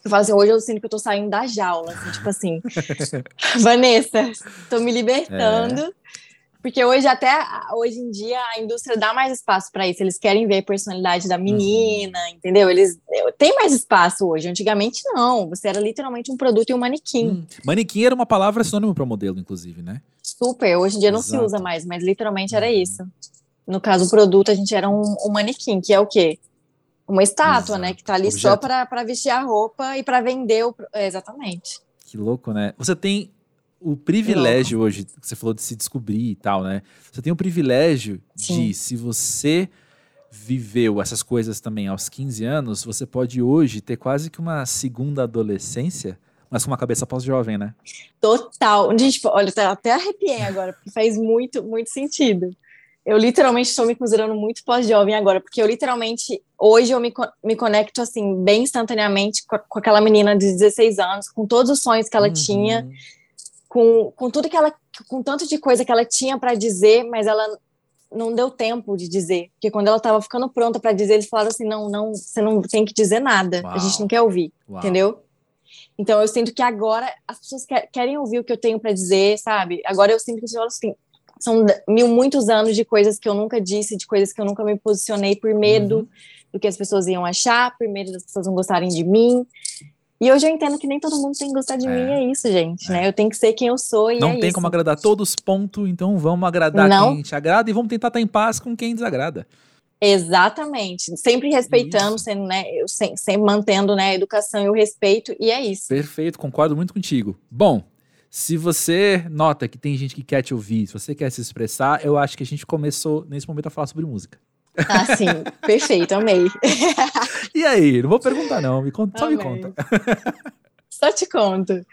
eu falo assim, hoje eu sinto que eu tô saindo da jaula, assim, tipo assim, [laughs] Vanessa, tô me libertando, é. porque hoje até, hoje em dia, a indústria dá mais espaço para isso, eles querem ver a personalidade da menina, uhum. entendeu? Eles, tem mais espaço hoje, antigamente não, você era literalmente um produto e um manequim. Hum. Manequim era uma palavra sinônimo para modelo, inclusive, né? Super, hoje em dia não Exato. se usa mais, mas literalmente era isso. No caso, o produto, a gente era um, um manequim, que é o quê? Uma estátua, Exato. né? Que tá ali Objeto. só para vestir a roupa e para vender o. É, exatamente. Que louco, né? Você tem o privilégio hoje, que você falou de se descobrir e tal, né? Você tem o privilégio Sim. de, se você viveu essas coisas também aos 15 anos, você pode hoje ter quase que uma segunda adolescência mas com uma cabeça pós-jovem, né? Total. Gente, olha, até arrepiei agora, porque faz muito, muito sentido. eu literalmente estou me considerando muito pós-jovem agora, porque eu literalmente, hoje eu me, me conecto, assim, bem instantaneamente com, com, aquela menina de 16 anos, com todos os sonhos que ela uhum. tinha, com, com tudo que ela, com tanto de coisa que ela tinha para dizer, mas ela não deu tempo de dizer, porque quando ela estava ficando pronta para dizer, eles falaram assim, não, não, você não tem que dizer nada, Uau. a gente não quer ouvir, Uau. entendeu? Então eu sinto que agora as pessoas querem ouvir o que eu tenho para dizer, sabe? Agora eu sinto que eu falo assim, são mil muitos anos de coisas que eu nunca disse, de coisas que eu nunca me posicionei por medo uhum. do que as pessoas iam achar, por medo das pessoas não gostarem de mim. E hoje eu entendo que nem todo mundo tem que gostar de é. mim, é isso, gente, né? é. né? Eu tenho que ser quem eu sou e Não é tem isso. como agradar todos, ponto. Então vamos agradar não. quem te agrada e vamos tentar estar em paz com quem desagrada. Exatamente, sempre respeitando, sendo, né, sempre, sempre mantendo né, a educação e o respeito, e é isso. Perfeito, concordo muito contigo. Bom, se você nota que tem gente que quer te ouvir, se você quer se expressar, eu acho que a gente começou nesse momento a falar sobre música. Ah, sim, [laughs] perfeito, amei. e aí? Não vou perguntar, não, me conta, só me conta. Só te conto.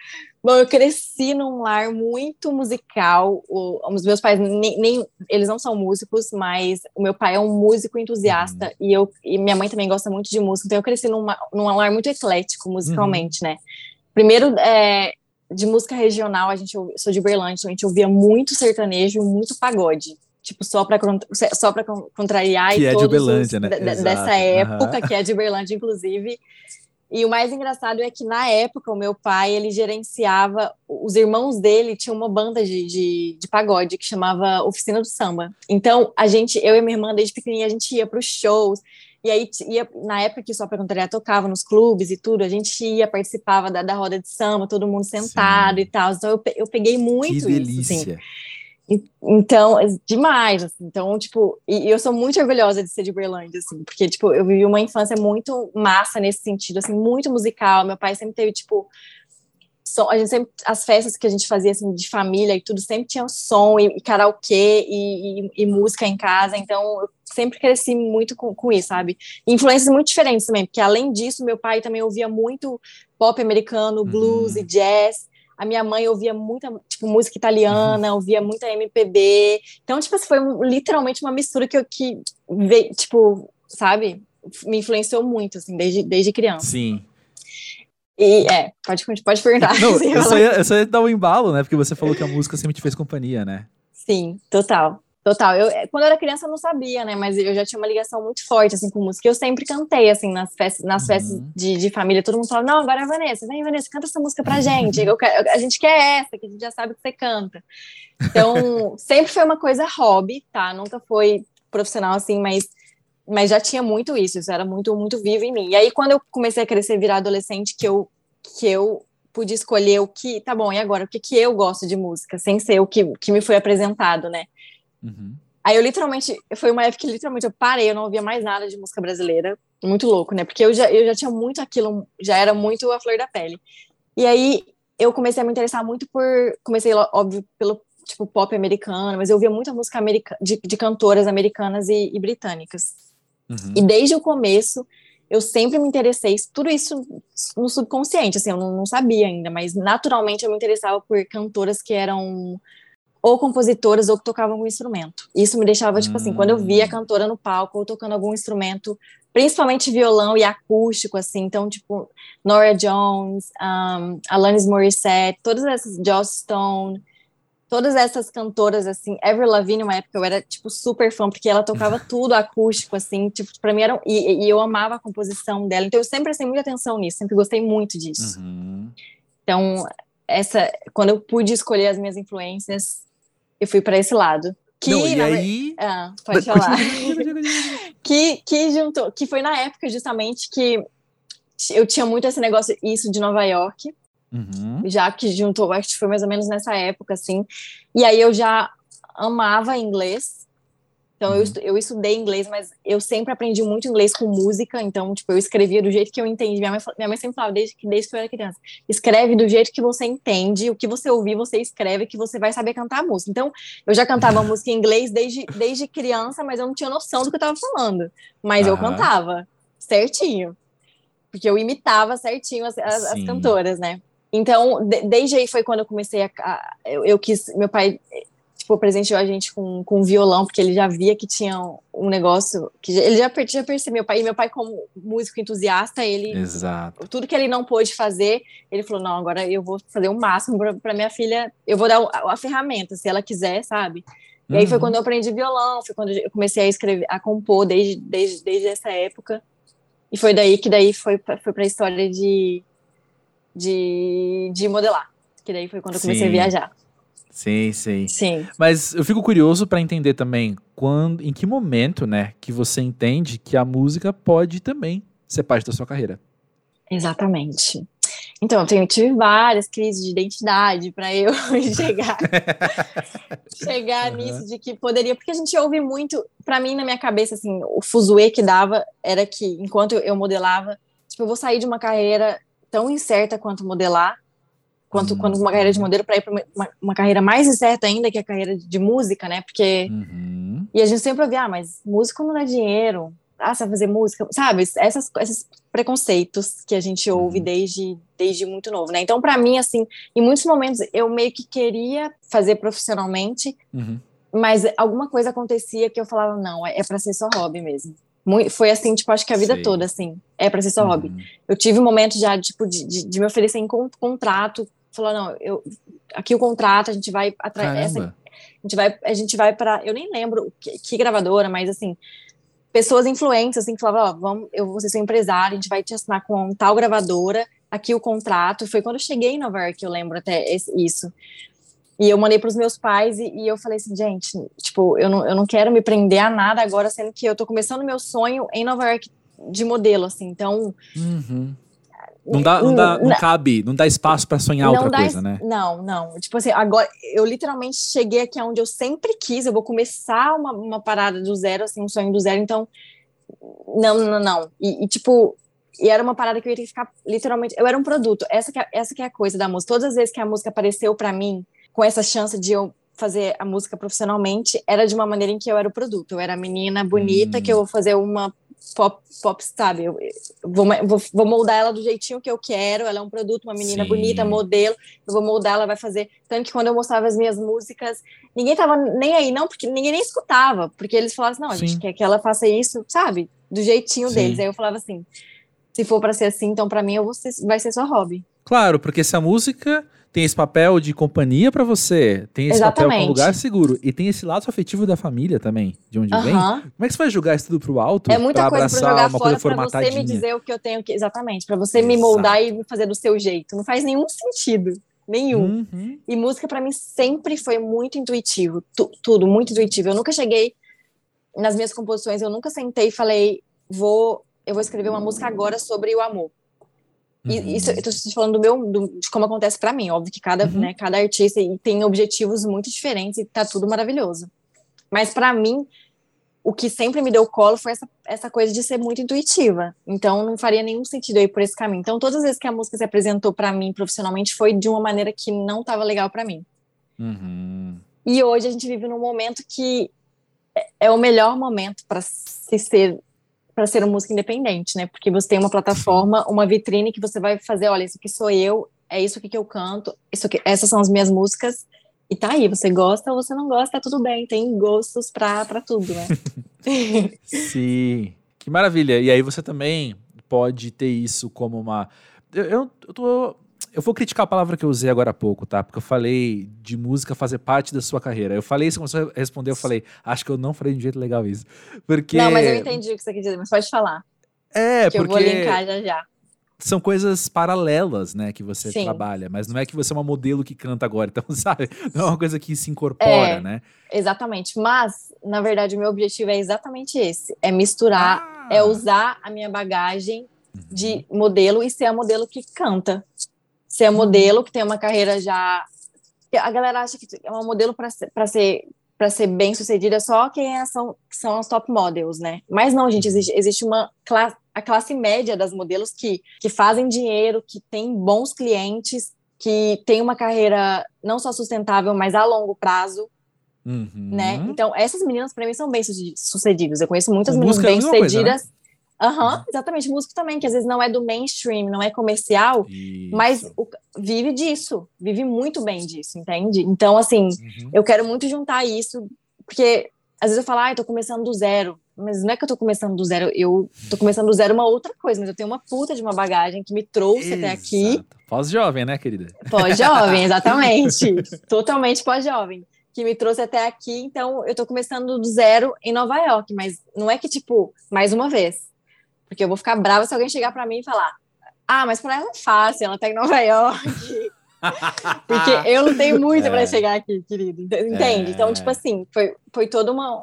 Bom, eu cresci num lar muito musical. O, os meus pais nem, nem, eles não são músicos, mas o meu pai é um músico entusiasta uhum. e eu e minha mãe também gosta muito de música. Então eu cresci numa, num lar muito eclético musicalmente, uhum. né? Primeiro, é, de música regional, a gente sou de Berlândia, então a gente ouvia muito sertanejo, muito pagode. Tipo, só para só para contrariar que e é de Uberlândia, os, né? dessa época, uhum. que é de Uberlândia, inclusive. E o mais engraçado é que na época o meu pai ele gerenciava, os irmãos dele tinham uma banda de, de, de, pagode que chamava Oficina do Samba. Então a gente, eu e minha irmã desde pequenininha a gente ia para os shows. E aí, ia, na época que só para contrariar tocava nos clubes e tudo, a gente ia, participava da, da roda de samba, todo mundo sentado Sim. e tal. Então eu, eu peguei muito que delícia. isso. Assim. Então, é demais, assim. Então, tipo, e, eu sou muito orgulhosa de ser de Berlândia, assim, porque, tipo, eu vivi uma infância muito massa nesse sentido, assim, muito musical. Meu pai sempre teve, tipo, som, a gente sempre, as festas que a gente fazia, assim, de família e tudo, sempre tinha som e, e karaokê e, e, e, música em casa. Então, eu sempre cresci muito com, com isso, sabe? influências muito diferentes também, porque além disso, meu pai também ouvia muito pop americano, blues uhum. e jazz a minha mãe ouvia muita, tipo, música italiana, uhum. ouvia muita MPB. Então, tipo, assim, foi literalmente uma mistura que eu, que veio, tipo, sabe? Me influenciou muito, assim, desde, desde criança. Sim. E, é, pode, pode perguntar. Não, [laughs] eu, só ia, eu só ia dar um embalo, né? Porque você falou que a música sempre te fez companhia, né? Sim, total. Total. Eu, é, quando eu era criança, eu não sabia, né? Mas eu já tinha uma ligação muito forte, assim, com música. Eu sempre cantei, assim, nas festas, nas uhum. festas de, de, família. Todo mundo falava, não, agora é a Vanessa. Vem, Vanessa, canta essa música pra gente. Eu, a gente quer essa, que a gente já sabe que você canta. Então, [laughs] sempre foi uma coisa hobby, tá? Nunca foi profissional, assim, mas, mas já tinha muito isso. Isso era muito, muito vivo em mim. E aí, quando eu comecei a crescer, virar adolescente, que eu, que eu pude escolher o que... Tá bom, e agora? O que, que eu gosto de música? Sem ser o que, que me foi apresentado, né? Uhum. Aí eu literalmente, foi uma época que literalmente eu parei, eu não ouvia mais nada de música brasileira. Muito louco, né? Porque eu já, eu já tinha muito aquilo, já era muito a flor da pele. E aí eu comecei a me interessar muito por. Comecei, óbvio, pelo tipo pop americano, mas eu ouvia muita música americana, de, de cantoras americanas e, e britânicas. Uhum. E desde o começo eu sempre me interessei, tudo isso no subconsciente, assim, eu não, não sabia ainda, mas naturalmente eu me interessava por cantoras que eram ou compositoras ou que tocavam algum instrumento. Isso me deixava, tipo assim, quando eu via a hum. cantora no palco ou tocando algum instrumento, principalmente violão e acústico, assim, então, tipo, Nora Jones, um, Alanis Morissette, todas essas, Joss Stone, todas essas cantoras, assim, Avril Lavigne, uma época eu era, tipo, super fã, porque ela tocava [laughs] tudo acústico, assim, tipo, pra mim era, e, e, eu amava a composição dela, então eu sempre prestei muita atenção nisso, sempre gostei muito disso. Uhum. Então, essa, quando eu pude escolher as minhas influências, e fui para esse lado. Que, Não, e aí... Ah, pode falar. [laughs] que, que juntou, que foi na época justamente que eu tinha muito esse negócio, isso de Nova York, uhum. já que juntou, acho que foi mais ou menos nessa época, assim. E aí eu já amava inglês, então, eu, uhum. eu estudei inglês, mas eu sempre aprendi muito inglês com música. Então, tipo, eu escrevia do jeito que eu entendi. Minha mãe, minha mãe sempre falava, desde que, desde que eu era criança, escreve do jeito que você entende, o que você ouvir, você escreve, que você vai saber cantar a música. Então, eu já cantava música em inglês desde, desde criança, mas eu não tinha noção do que eu estava falando. Mas uhum. eu cantava certinho. Porque eu imitava certinho as, as, as cantoras, né? Então, de, desde aí foi quando eu comecei a. a eu, eu quis. Meu pai tipo, presenteou a gente com, com um violão, porque ele já via que tinha um negócio, que ele já, já percebeu, meu pai, e meu pai como músico entusiasta, ele, Exato. tudo que ele não pôde fazer, ele falou, não, agora eu vou fazer o máximo para minha filha, eu vou dar a, a, ferramenta, se ela quiser, sabe? E aí foi uhum. quando eu aprendi violão, foi quando eu comecei a escrever, a compor desde, desde, desde essa época, e foi daí que daí foi, foi para a história de, de, de modelar, que daí foi quando eu comecei Sim. a viajar. Sim, sim. Sim. Mas eu fico curioso para entender também quando, em que momento, né, que você entende que a música pode também ser parte da sua carreira. Exatamente. Então, eu tenho, tive várias crises de identidade para eu [laughs] chegar chegar uhum. nisso de que poderia, porque a gente ouve muito, para mim na minha cabeça assim, o fuzuê que dava era que enquanto eu modelava, tipo, eu vou sair de uma carreira tão incerta quanto modelar quanto, quando uma carreira de modelo para ir para uma, uma, carreira mais incerta ainda, que a carreira de música, né? Porque. Uhum. E a gente sempre ouvia, ah, mas músico não dá dinheiro. Ah, você vai fazer música, sabe? Essas, esses preconceitos que a gente ouve uhum. desde, desde muito novo, né? Então, para mim, assim, em muitos momentos eu meio que queria fazer profissionalmente, uhum. mas alguma coisa acontecia que eu falava, não, é, é para ser só hobby mesmo. Muito, foi assim, tipo, acho que a vida toda, assim, é para ser só uhum. hobby. Eu tive um momento já, tipo, de, de, de me oferecer em contrato falou não, eu aqui o contrato, a gente vai atrás a gente vai a gente vai para, eu nem lembro que, que, gravadora, mas assim, pessoas influentes assim que falavam, ó, vamos, eu vou ser seu empresário, a gente vai te assinar com tal gravadora, aqui o contrato. Foi quando eu cheguei em Nova York, eu lembro até esse, isso. E eu mandei para os meus pais e, e, eu falei assim, gente, tipo, eu não, eu não quero me prender a nada agora, sendo que eu tô começando meu sonho em Nova York de modelo, assim. Então, uhum. Não dá, não dá, não, não cabe, não dá espaço para sonhar outra dá, coisa, né? Não, não. Tipo assim, agora eu literalmente cheguei aqui onde eu sempre quis. Eu vou começar uma, uma parada do zero, assim, um sonho do zero. Então, não, não, não. E, e tipo, e era uma parada que eu ia ter que ficar literalmente. Eu era um produto. Essa que é, essa que é a coisa da música. Todas as vezes que a música apareceu para mim, com essa chance de eu fazer a música profissionalmente, era de uma maneira em que eu era o produto. Eu era a menina bonita hum. que eu vou fazer uma pop, pop sabe? Eu, vou, vou, vou, moldar ela do jeitinho que eu quero. Ela é um produto, uma menina Sim. bonita, modelo. Eu vou moldar, ela vai fazer. Tanto que quando eu mostrava as minhas músicas, ninguém tava nem aí, não, porque ninguém nem escutava. Porque eles falavam assim: não, a gente Sim. quer que ela faça isso, sabe? Do jeitinho Sim. deles. Aí eu falava assim: se for para ser assim, então para mim eu vou ser, vai ser só hobby. Claro, porque essa música tem esse papel de companhia para você, tem esse Exatamente. papel com lugar seguro e tem esse lado afetivo da família também, de onde vem. Como é que você vai jogar isso tudo pro alto? É muita coisa para jogar fora para você me dizer o que eu tenho que exatamente, para você Exato. me moldar e fazer do seu jeito. Não faz nenhum sentido, nenhum. Uhum. E música para mim sempre foi muito intuitivo, tu, tudo muito intuitivo. Eu nunca cheguei nas minhas composições, eu nunca sentei e falei, vou, eu vou escrever uma música agora sobre o amor. E uhum. isso eu estou falando do meu, do, de como acontece para mim. Óbvio que cada, uhum. né, cada artista tem objetivos muito diferentes e tá tudo maravilhoso. Mas para mim, o que sempre me deu colo foi essa, essa coisa de ser muito intuitiva. Então não faria nenhum sentido eu ir por esse caminho. Então todas as vezes que a música se apresentou para mim profissionalmente foi de uma maneira que não estava legal para mim. Uhum. E hoje a gente vive num momento que é, é o melhor momento para se ser para ser uma música independente, né? Porque você tem uma plataforma, uma vitrine que você vai fazer, olha, isso aqui sou eu, é isso aqui que eu canto, isso aqui, essas são as minhas músicas. E tá aí, você gosta ou você não gosta, tá tudo bem, tem gostos para tudo, né? [laughs] Sim. Que maravilha. E aí você também pode ter isso como uma eu, eu, eu tô eu vou criticar a palavra que eu usei agora há pouco, tá? Porque eu falei de música fazer parte da sua carreira. Eu falei isso, começou a responder, eu falei, acho que eu não falei de um jeito legal isso. Porque... Não, mas eu entendi o que você quer dizer, mas pode falar. É, que porque... eu vou linkar já já. São coisas paralelas, né, que você Sim. trabalha, mas não é que você é uma modelo que canta agora, então, [laughs] sabe? Não é uma coisa que se incorpora, é, né? Exatamente, mas, na verdade, o meu objetivo é exatamente esse, é misturar, ah. é usar a minha bagagem de uhum. modelo e ser a modelo que canta ser modelo, que tem uma carreira já. A galera acha que é uma modelo para ser, ser, ser bem sucedida só quem é, são, são as top models, né? Mas não, gente, existe, existe uma classe, a classe média das modelos que, que fazem dinheiro, que tem bons clientes, que tem uma carreira não só sustentável, mas a longo prazo. Uhum. Né? Então, essas meninas, para mim, são bem sucedidas. Eu conheço muitas meninas bem sucedidas. Coisa, né? Aham, uhum, exatamente. Músico também, que às vezes não é do mainstream, não é comercial, Isso. mas o, vive disso, vive muito bem disso, entende? Então, assim, uhum. eu quero muito juntar isso, porque às vezes eu falo, ah, eu tô começando do zero. Mas não é que eu tô começando do zero, eu tô começando do zero uma outra coisa, mas eu tenho uma puta de uma bagagem que me trouxe Exato. até aqui. Pós-jovem, né, querida? Pós-jovem, [laughs] exatamente. Totalmente pós-jovem. Que me trouxe até aqui, então eu tô começando do zero em Nova York, mas não é que, tipo, mais uma vez. Porque eu vou ficar brava se alguém chegar para mim e falar: Ah, mas para ela é fácil, ela tá em Nova York. [laughs] Porque eu não tenho muito é. para chegar aqui, querido. Entende? É. Então, tipo assim, foi, foi toda uma.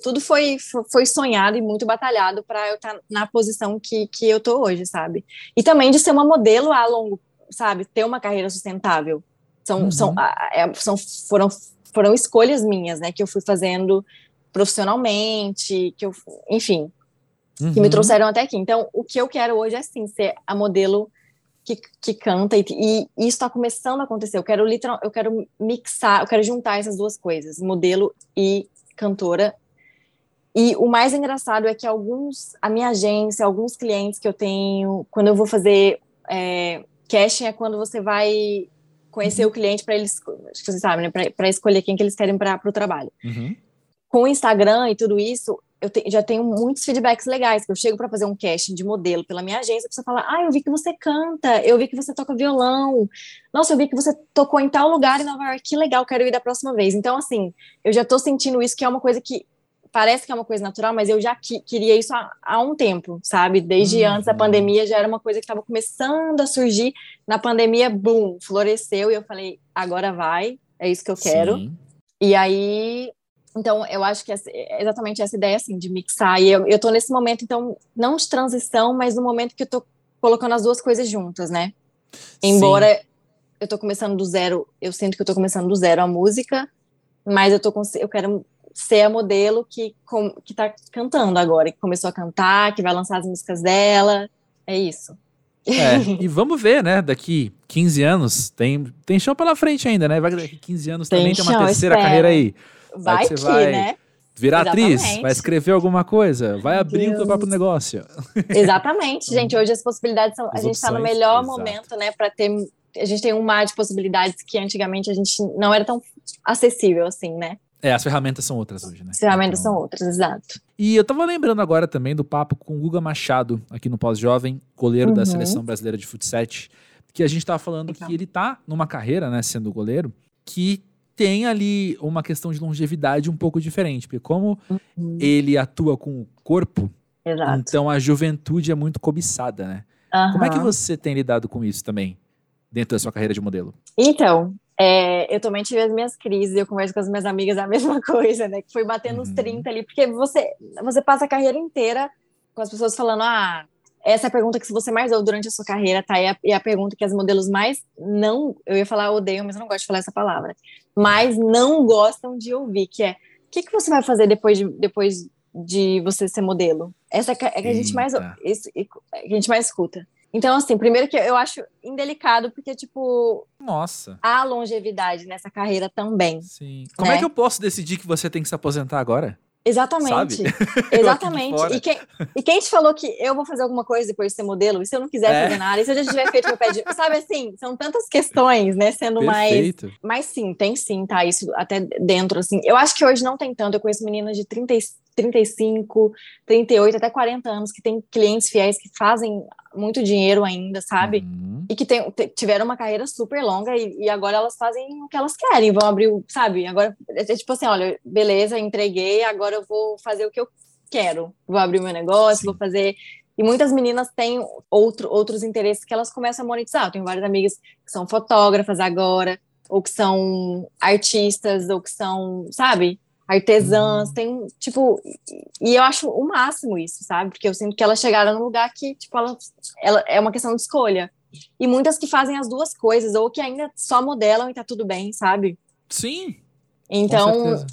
Tudo foi, foi sonhado e muito batalhado para eu estar tá na posição que, que eu tô hoje, sabe? E também de ser uma modelo a longo, sabe? Ter uma carreira sustentável. São, uhum. são, é, são, foram, foram escolhas minhas, né? Que eu fui fazendo profissionalmente, que eu, enfim, uhum. que me uhum. trouxeram até aqui. Então, o que eu quero hoje é, sim, ser a modelo que, que canta, e, e isso está começando a acontecer. Eu quero literal, eu quero mixar, eu quero juntar essas duas coisas, modelo e cantora. E o mais engraçado é que alguns, a minha agência, alguns clientes que eu tenho, quando eu vou fazer é, casting, é quando você vai conhecer uhum. o cliente para eles, acho que você sabe, né, para escolher quem que eles querem para o trabalho. Uhum. Com o Instagram e tudo isso, eu te, já tenho muitos feedbacks legais, que eu chego para fazer um casting de modelo pela minha agência, a pessoa fala, ah, eu vi que você canta, eu vi que você toca violão, nossa, eu vi que você tocou em tal lugar em Nova York, que legal, quero ir da próxima vez. Então, assim, eu já tô sentindo isso, que é uma coisa que parece que é uma coisa natural, mas eu já que, queria isso há, há, um tempo, sabe? Desde uhum. antes da pandemia já era uma coisa que estava começando a surgir. Na pandemia, boom, floresceu e eu falei, agora vai, é isso que eu quero. Sim. E aí então, eu acho que é exatamente essa ideia, assim, de mixar. E eu, eu tô nesse momento, então, não de transição, mas no momento que eu tô colocando as duas coisas juntas, né? Embora Sim. eu tô começando do zero, eu sinto que eu tô começando do zero a música, mas eu tô eu quero ser a modelo que, com, que tá cantando agora, que começou a cantar, que vai lançar as músicas dela. É isso. É, [laughs] e vamos ver, né? Daqui 15 anos, tem, tem chão pela frente ainda, né? Vai daqui 15 anos tem também tem uma terceira espero. carreira aí. Vai que, vai né? Virar Exatamente. atriz, vai escrever alguma coisa, vai abrir o seu próprio negócio. Exatamente, [laughs] gente. Hoje as possibilidades são. As a gente está no melhor exato. momento, né, para ter. A gente tem um mar de possibilidades que antigamente a gente não era tão acessível assim, né? É, as ferramentas são outras hoje, né? As ferramentas então... são outras, exato. E eu tava lembrando agora também do papo com o Guga Machado, aqui no Pós-Jovem, goleiro uhum. da Seleção Brasileira de Futsal, que a gente tava falando que ele tá numa carreira, né, sendo goleiro, que tem ali uma questão de longevidade um pouco diferente, porque como uhum. ele atua com o corpo, Exato. então a juventude é muito cobiçada, né? Uhum. Como é que você tem lidado com isso também, dentro da sua carreira de modelo? Então, é, eu também tive as minhas crises, eu converso com as minhas amigas a [laughs] mesma coisa, né? Que foi batendo uhum. os 30 ali, porque você, você passa a carreira inteira com as pessoas falando, ah, essa é a pergunta que você mais ouve durante a sua carreira, tá? E a, e a pergunta que as modelos mais não, eu ia falar odeiam, mas eu não gosto de falar essa palavra, mas não gostam de ouvir, que é, o que, que você vai fazer depois de, depois de você ser modelo? Essa é que, é que a gente mais, isso, a gente mais escuta. Então, assim, primeiro que eu acho indelicado, porque, tipo. Nossa. Há longevidade nessa carreira também. Sim. Como é né? é que eu posso decidir que você tem que se aposentar agora? Exatamente. [laughs] Exatamente. e, quem, e quem te falou que eu vou fazer alguma coisa depois de ser modelo? E se eu não quiser é. fazer nada? E se eu já tiver feito meu pé de. [laughs] Sabe assim? São tantas questões, né? Sendo Perfeito. mais. Mas sim, tem sim, tá? Isso até dentro, assim. Eu acho que hoje não tem tanto. Eu conheço meninas de 30, 35, 38, até 40 anos que têm clientes fiéis que fazem muito dinheiro ainda, sabe? Uhum. E que tem, tiveram uma carreira super longa e, e, agora elas fazem o que elas querem, vão abrir, o, sabe? Agora é, é tipo assim, olha, beleza, entreguei, agora eu vou fazer o que eu quero. Vou abrir meu negócio, Sim. vou fazer e muitas meninas têm outro, outros interesses que elas começam a monetizar. Eu tenho várias amigas que são fotógrafas agora, ou que são artistas, ou que são, sabe? Artesãs, uhum. tem, tipo, e eu acho o máximo isso, sabe? Porque eu sinto que elas chegaram num lugar que, tipo, ela, ela é uma questão de escolha. E muitas que fazem as duas coisas, ou que ainda só modelam e tá tudo bem, sabe? Sim. Então,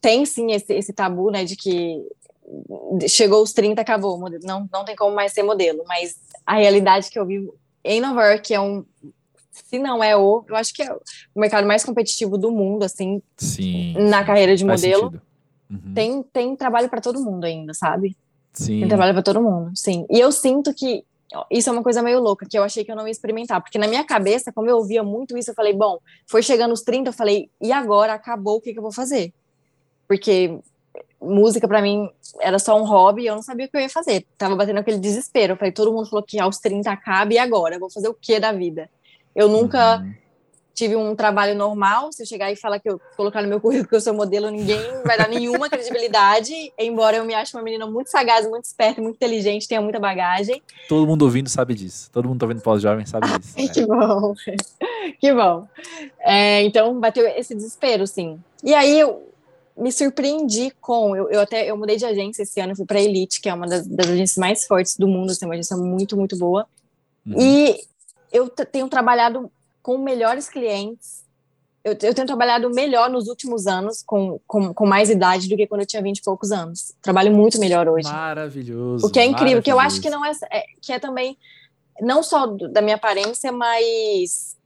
tem sim esse, esse tabu, né, de que chegou os 30, acabou, não, não tem como mais ser modelo, mas a realidade que eu vivo em Nova York é um se não é o, eu acho que é o mercado mais competitivo do mundo, assim, sim, na sim. carreira de modelo. Uhum. Tem, tem trabalho para todo mundo ainda, sabe? Sim. Tem trabalho para todo mundo, sim. E eu sinto que isso é uma coisa meio louca, que eu achei que eu não ia experimentar, porque na minha cabeça, como eu ouvia muito isso, eu falei, bom, foi chegando os 30, eu falei, e agora acabou, o que, que eu vou fazer? Porque música para mim era só um hobby, eu não sabia o que eu ia fazer. Tava batendo aquele desespero. Eu falei, todo mundo falou que aos 30 acaba e agora? Eu vou fazer o que da vida? Eu nunca uhum tive um trabalho normal, se eu chegar e falar que eu colocar no meu currículo que eu sou modelo, ninguém vai dar nenhuma [laughs] credibilidade, embora eu me ache uma menina muito sagaz, muito esperta, muito inteligente, tenha muita bagagem. Todo mundo ouvindo sabe disso. Todo mundo tá ouvindo pós-jovem sabe disso. É. que bom. Que bom. É, então, bateu esse desespero, sim. E aí eu me surpreendi com, eu, eu até eu mudei de agência esse ano, fui para Elite, que é uma das, das, agências mais fortes do mundo, assim, uma agência muito, muito boa. Uhum. E eu tenho trabalhado com melhores clientes. Eu, eu tenho trabalhado melhor nos últimos anos, com, com, com, mais idade do que quando eu tinha 20 e poucos anos. Trabalho muito melhor hoje. Maravilhoso. O que é incrível, que eu acho que não é, é que é também não só do, da minha aparência, mas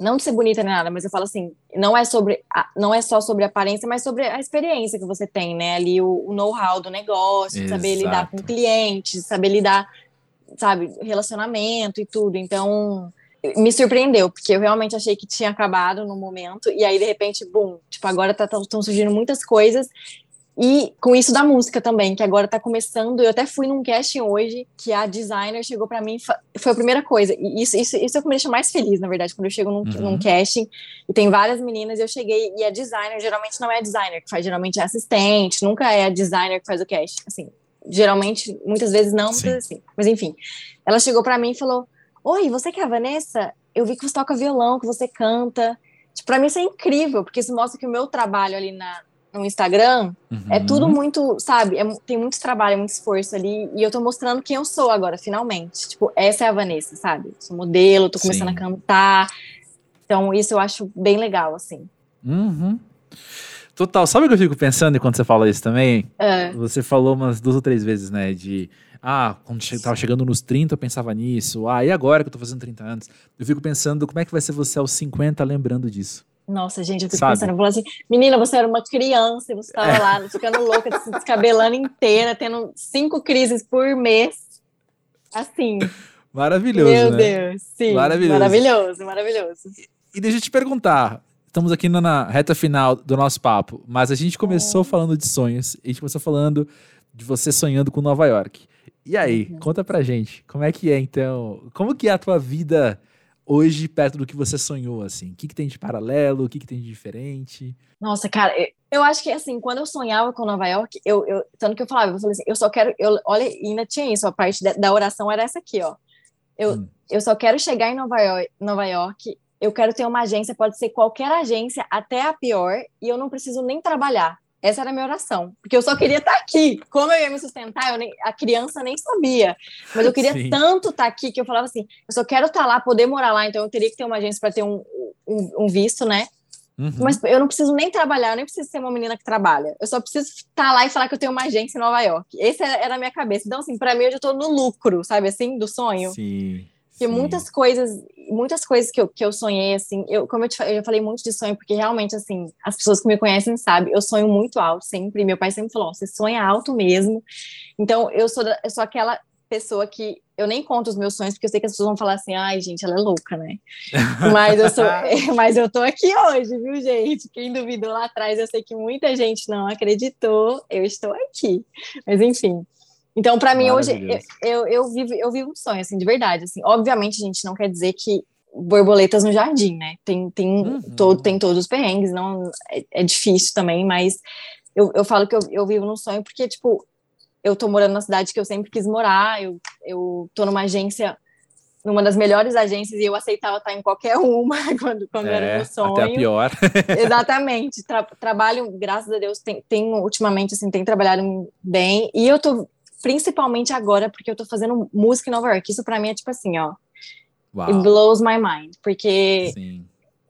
não de ser bonita nem nada, mas eu falo assim, não é sobre, não é só sobre a aparência, mas sobre a experiência que você tem, né? Ali o, o know-how do negócio, saber lidar com clientes, saber lidar, sabe, relacionamento e tudo. Então, me surpreendeu, porque eu realmente achei que tinha acabado no momento, e aí de repente, bum, tipo, agora estão tá, surgindo muitas coisas, e com isso da música também, que agora tá começando, eu até fui num casting hoje, que a designer chegou para mim, foi a primeira coisa, e isso, isso, isso é o que me deixa mais feliz, na verdade, quando eu chego num, uhum. num casting, e tem várias meninas, e eu cheguei, e a designer, geralmente não é a designer que faz, geralmente é assistente, nunca é a designer que faz o casting, assim, geralmente, muitas vezes não, muitas vezes sim, mas enfim, ela chegou para mim e falou, Oi, você que é a Vanessa? Eu vi que você toca violão, que você canta. Tipo, pra mim isso é incrível, porque isso mostra que o meu trabalho ali na, no Instagram é uhum. é tudo muito, sabe? É, tem muito trabalho, muito esforço ali. E eu tô mostrando quem eu sou agora, finalmente. Tipo, essa é a Vanessa, sabe? Sou modelo, tô começando Sim. a cantar. Então, isso eu acho bem legal, assim. Uhum. Total. Sabe o que eu fico pensando enquanto você fala isso também? É. Você falou umas duas ou três vezes, né? De ah, quando che tava chegando nos 30 eu pensava nisso. Ah, e agora que eu tô fazendo 30 anos? Eu fico pensando como é que vai ser você aos 50 lembrando disso. Nossa, gente, eu fico Sabe? pensando, eu assim, menina, você era uma criança e você tava é. lá, ficando louca, se descabelando inteira, tendo cinco crises por mês. Assim. Maravilhoso. Meu né? Deus, sim. Maravilhoso. Maravilhoso, maravilhoso. E, e deixa eu te perguntar, estamos aqui na reta final do nosso papo, mas a gente começou é. falando de sonhos, a gente começou falando de você sonhando com Nova York. E aí, uhum. conta pra gente, como é que é então? Como que é a tua vida hoje perto do que você sonhou, assim? O que, que tem de paralelo, o que, que tem de diferente? Nossa, cara, eu, eu acho que, assim, quando eu sonhava com Nova York, eu, eu tanto que eu falava, eu falei assim, eu só quero, eu, olha, ainda tinha isso, a parte da, da oração era essa aqui, ó. Eu, hum. eu só quero chegar em Nova York, Nova York, eu quero ter uma agência, pode ser qualquer agência, até a pior, e eu não preciso nem trabalhar. Essa era a minha oração, porque eu só queria estar aqui. Como eu ia me sustentar, nem, a criança nem sabia. Mas eu queria Sim. tanto estar aqui que eu falava assim: eu só quero estar lá, poder morar lá, então eu teria que ter uma agência para ter um, um, um, visto, né? Uhum. Mas eu não preciso nem trabalhar, eu nem preciso ser uma menina que trabalha. Eu só preciso estar lá e falar que eu tenho uma agência em Nova York. Esse era a minha cabeça. Então, assim, para mim, eu já estou no lucro, sabe assim, do sonho. Sim. Porque Sim. muitas coisas, muitas coisas que eu, que eu sonhei, assim, eu, como eu, te, eu já falei muito de sonho, porque realmente, assim, as pessoas que me conhecem sabem, eu sonho muito alto sempre. Meu pai sempre falou: você sonha alto mesmo. Então, eu sou, eu sou aquela pessoa que eu nem conto os meus sonhos, porque eu sei que as pessoas vão falar assim, ai, gente, ela é louca, né? [laughs] mas, eu sou, [laughs] mas eu tô aqui hoje, viu, gente? Quem duvidou lá atrás, eu sei que muita gente não acreditou, eu estou aqui. Mas enfim. Então, para mim, hoje, eu, eu, eu, vivo, eu vivo um sonho, assim, de verdade. Assim. Obviamente, a gente não quer dizer que borboletas no jardim, né? Tem, tem, uhum. todo, tem todos os perrengues, não é, é difícil também, mas eu, eu falo que eu, eu vivo num sonho porque, tipo, eu tô morando na cidade que eu sempre quis morar, eu, eu tô numa agência, numa das melhores agências, e eu aceitava estar em qualquer [laughs] uma quando, quando é, era meu sonho. Até a pior. [laughs] Exatamente. Tra trabalho, graças a Deus, tem, tem ultimamente, assim, tem trabalhado bem, e eu tô principalmente agora, porque eu tô fazendo música em Nova York. Isso para mim é tipo assim, ó. Wow. It blows my mind. Porque Sim.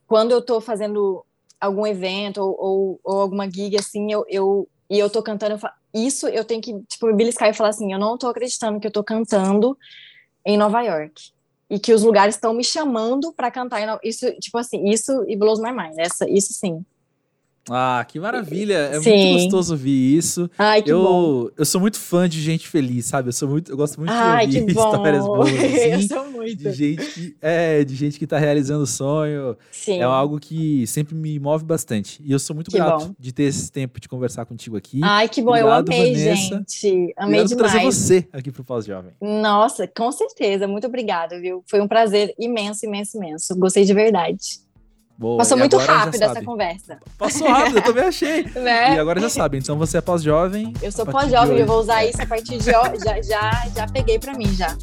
quando eu tô fazendo algum evento ou, ou, ou, alguma gig assim, eu, eu, e eu tô cantando, eu falo, isso eu tenho que, tipo, me beliscar e falar assim, eu não tô acreditando que eu tô cantando em Nova York. E que os lugares estão me chamando para cantar. Isso, tipo assim, isso e blows my mind. Essa, isso sim. Ah, que maravilha. É Sim. muito gostoso ouvir isso. Ai, que eu, bom. Eu sou muito fã de gente feliz, sabe? Eu sou muito, eu gosto muito Ai, de ouvir [laughs] histórias boas [laughs] assim. eu sou muito. De gente que, é, de gente que tá realizando o sonho. Sim. É algo que sempre me move bastante. E eu sou muito que grato bom. de ter esse tempo de conversar contigo aqui. Ai, que bom. Obrigado, eu amei, Vanessa. gente. Amei Obrigado demais. trazer você aqui pro Pós-Jovem. Nossa, com certeza. Muito obrigada, viu? Foi um prazer imenso, imenso, imenso. Gostei de verdade. Boa, Passou muito rápido essa conversa. Passou rápido, eu também achei. [laughs] né? E agora já sabe, então você é pós-jovem. Eu sou pós-jovem, eu vou usar isso a partir de hoje. Já, já, já peguei para mim já. [laughs]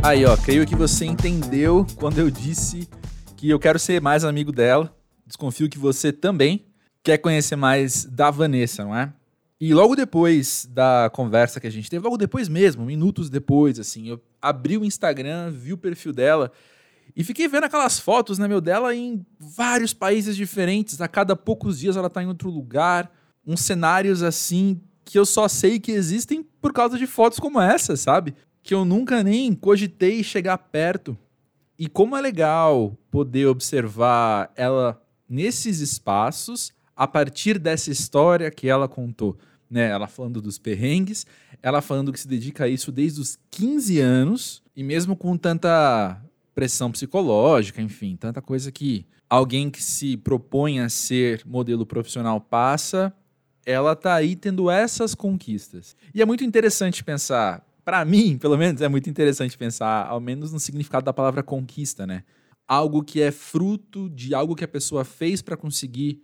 Aí, ó, creio que você entendeu quando eu disse que eu quero ser mais amigo dela. Desconfio que você também quer conhecer mais da Vanessa, não é? E logo depois da conversa que a gente teve, logo depois mesmo, minutos depois, assim, eu abri o Instagram, vi o perfil dela e fiquei vendo aquelas fotos, né, meu, dela em vários países diferentes. A cada poucos dias ela tá em outro lugar, uns cenários assim que eu só sei que existem por causa de fotos como essa, sabe? Que eu nunca nem cogitei chegar perto. E como é legal poder observar ela nesses espaços a partir dessa história que ela contou. Né? Ela falando dos perrengues, ela falando que se dedica a isso desde os 15 anos, e mesmo com tanta pressão psicológica, enfim, tanta coisa que alguém que se propõe a ser modelo profissional passa, ela tá aí tendo essas conquistas. E é muito interessante pensar, para mim, pelo menos, é muito interessante pensar, ao menos no significado da palavra conquista, né? Algo que é fruto de algo que a pessoa fez para conseguir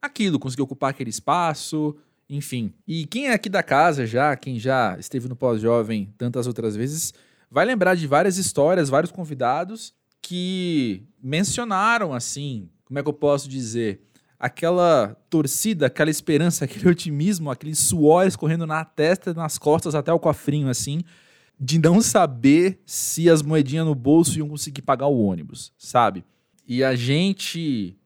aquilo, conseguir ocupar aquele espaço, enfim. E quem é aqui da casa já, quem já esteve no pós-jovem tantas outras vezes, vai lembrar de várias histórias, vários convidados que mencionaram assim, como é que eu posso dizer, aquela torcida, aquela esperança, [laughs] aquele otimismo, aquele suor escorrendo na testa, nas costas até o cofrinho assim, de não saber se as moedinhas no bolso iam conseguir pagar o ônibus, sabe? E a gente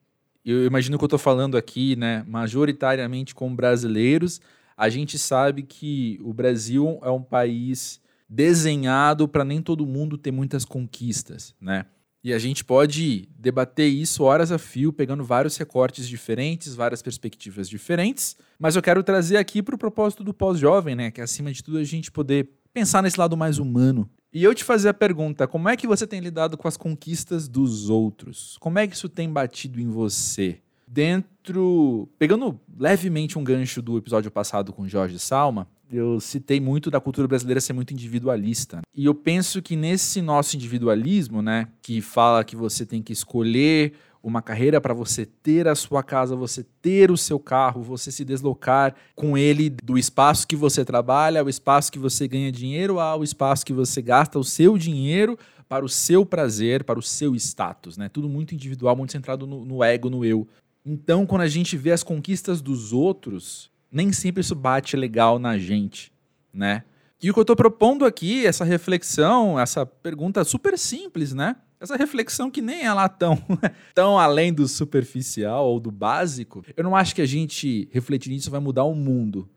eu imagino que eu estou falando aqui, né, majoritariamente com brasileiros, a gente sabe que o Brasil é um país desenhado para nem todo mundo ter muitas conquistas, né? E a gente pode debater isso horas a fio, pegando vários recortes diferentes, várias perspectivas diferentes, mas eu quero trazer aqui para o propósito do pós-jovem, né? Que é, acima de tudo a gente poder pensar nesse lado mais humano e eu te fazer a pergunta: como é que você tem lidado com as conquistas dos outros? Como é que isso tem batido em você? Dentro. Pegando levemente um gancho do episódio passado com Jorge Salma, eu citei muito da cultura brasileira ser muito individualista. E eu penso que nesse nosso individualismo, né, que fala que você tem que escolher uma carreira para você ter a sua casa, você ter o seu carro, você se deslocar com ele do espaço que você trabalha ao espaço que você ganha dinheiro, ao espaço que você gasta o seu dinheiro para o seu prazer, para o seu status, né? Tudo muito individual, muito centrado no, no ego, no eu. Então, quando a gente vê as conquistas dos outros, nem sempre isso bate legal na gente, né? E o que eu estou propondo aqui, essa reflexão, essa pergunta super simples, né? Essa reflexão que nem é lá tão, [laughs] tão além do superficial ou do básico, eu não acho que a gente refletir nisso vai mudar o mundo.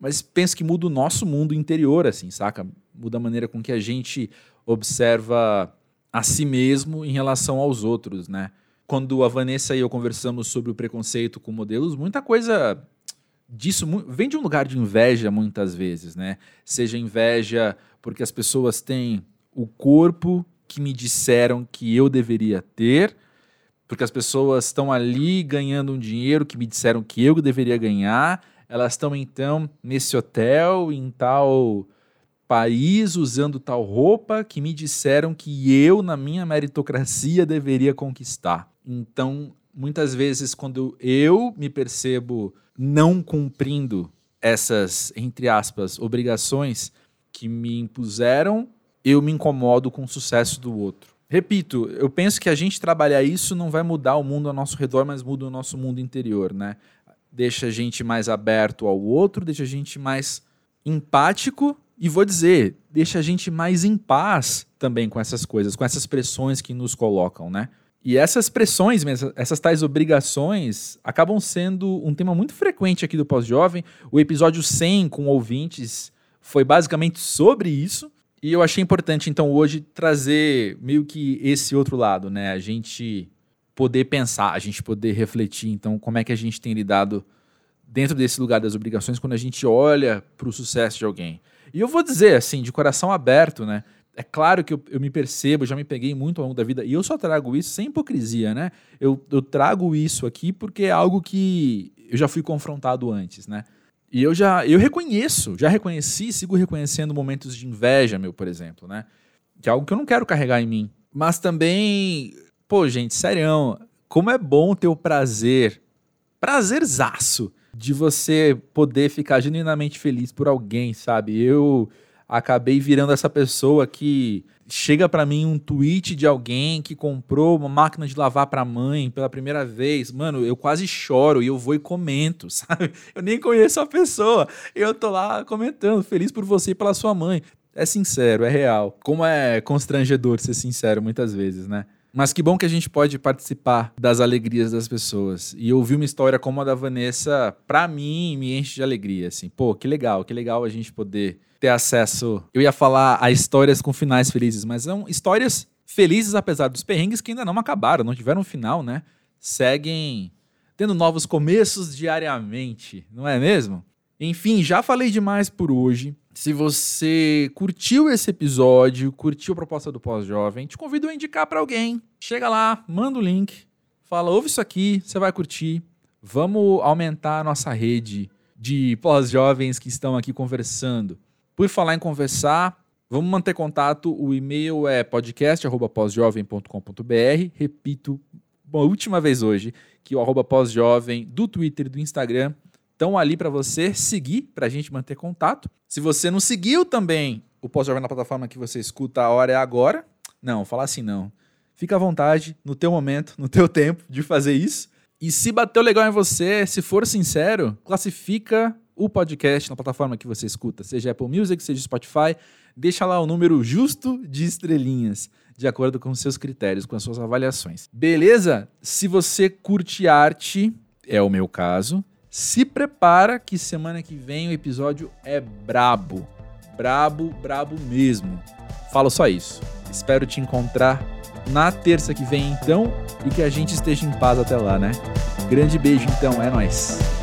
Mas penso que muda o nosso mundo interior, assim, saca? Muda a maneira com que a gente observa a si mesmo em relação aos outros, né? Quando a Vanessa e eu conversamos sobre o preconceito com modelos, muita coisa disso vem de um lugar de inveja muitas vezes, né? Seja inveja porque as pessoas têm o corpo que me disseram que eu deveria ter, porque as pessoas estão ali ganhando um dinheiro que me disseram que eu deveria ganhar, elas estão então nesse hotel, em tal país, usando tal roupa que me disseram que eu, na minha meritocracia, deveria conquistar. Então, muitas vezes, quando eu me percebo não cumprindo essas, entre aspas, obrigações que me impuseram eu me incomodo com o sucesso do outro. Repito, eu penso que a gente trabalhar isso não vai mudar o mundo ao nosso redor, mas muda o nosso mundo interior, né? Deixa a gente mais aberto ao outro, deixa a gente mais empático e vou dizer, deixa a gente mais em paz também com essas coisas, com essas pressões que nos colocam, né? E essas pressões, essas tais obrigações, acabam sendo um tema muito frequente aqui do Pós-Jovem. O episódio 100 com ouvintes foi basicamente sobre isso. E eu achei importante, então, hoje trazer meio que esse outro lado, né? A gente poder pensar, a gente poder refletir, então, como é que a gente tem lidado dentro desse lugar das obrigações quando a gente olha para o sucesso de alguém. E eu vou dizer, assim, de coração aberto, né? É claro que eu, eu, me percebo, já me peguei muito ao longo da vida, e eu só trago isso sem hipocrisia, né? Eu, eu trago isso aqui porque é algo que eu já fui confrontado antes, né? E eu já eu reconheço, já reconheci, sigo reconhecendo momentos de inveja, meu, por exemplo, né? Que é algo que eu não quero carregar em mim. Mas também, pô, gente, sério, como é bom ter o prazer, prazerzaço, de você poder ficar genuinamente feliz por alguém, sabe? Eu acabei virando essa pessoa que chega para mim um tweet de alguém que comprou uma máquina de lavar para mãe pela primeira vez, mano, eu quase choro e eu vou e comento, [laughs] sabe? Eu nem conheço a pessoa, eu tô lá comentando, feliz por você e pela sua mãe. É sincero, é real. Como é constrangedor ser sincero muitas vezes, né? Mas que bom que a gente pode participar das alegrias das pessoas. E ouvir uma história como a da Vanessa, pra mim, me enche de alegria, assim. Pô, que legal, que legal a gente poder ter acesso. Eu ia falar a histórias com finais felizes, mas são histórias felizes apesar dos perrengues que ainda não acabaram, não tiveram final, né? Seguem tendo novos começos diariamente, não é mesmo? Enfim, já falei demais por hoje. Se você curtiu esse episódio, curtiu a proposta do Pós-Jovem, te convido a indicar para alguém. Chega lá, manda o link, fala, ouve isso aqui, você vai curtir. Vamos aumentar a nossa rede de pós-jovens que estão aqui conversando. Por falar em conversar, vamos manter contato. O e-mail é podcast.pósjovem.com.br. Repito uma última vez hoje que o arroba pós-jovem do Twitter e do Instagram estão ali para você seguir, para a gente manter contato. Se você não seguiu também o pós-jovem na plataforma que você escuta, a hora é agora. Não, falar assim não. Fica à vontade, no teu momento, no teu tempo de fazer isso. E se bateu legal em você, se for sincero, classifica o podcast na plataforma que você escuta, seja Apple Music, seja Spotify, deixa lá o número justo de estrelinhas, de acordo com os seus critérios, com as suas avaliações. Beleza? Se você curte arte, é o meu caso, se prepara que semana que vem o episódio é brabo. Brabo, brabo mesmo. Falo só isso. Espero te encontrar na terça que vem então e que a gente esteja em paz até lá, né? Grande beijo então, é nós.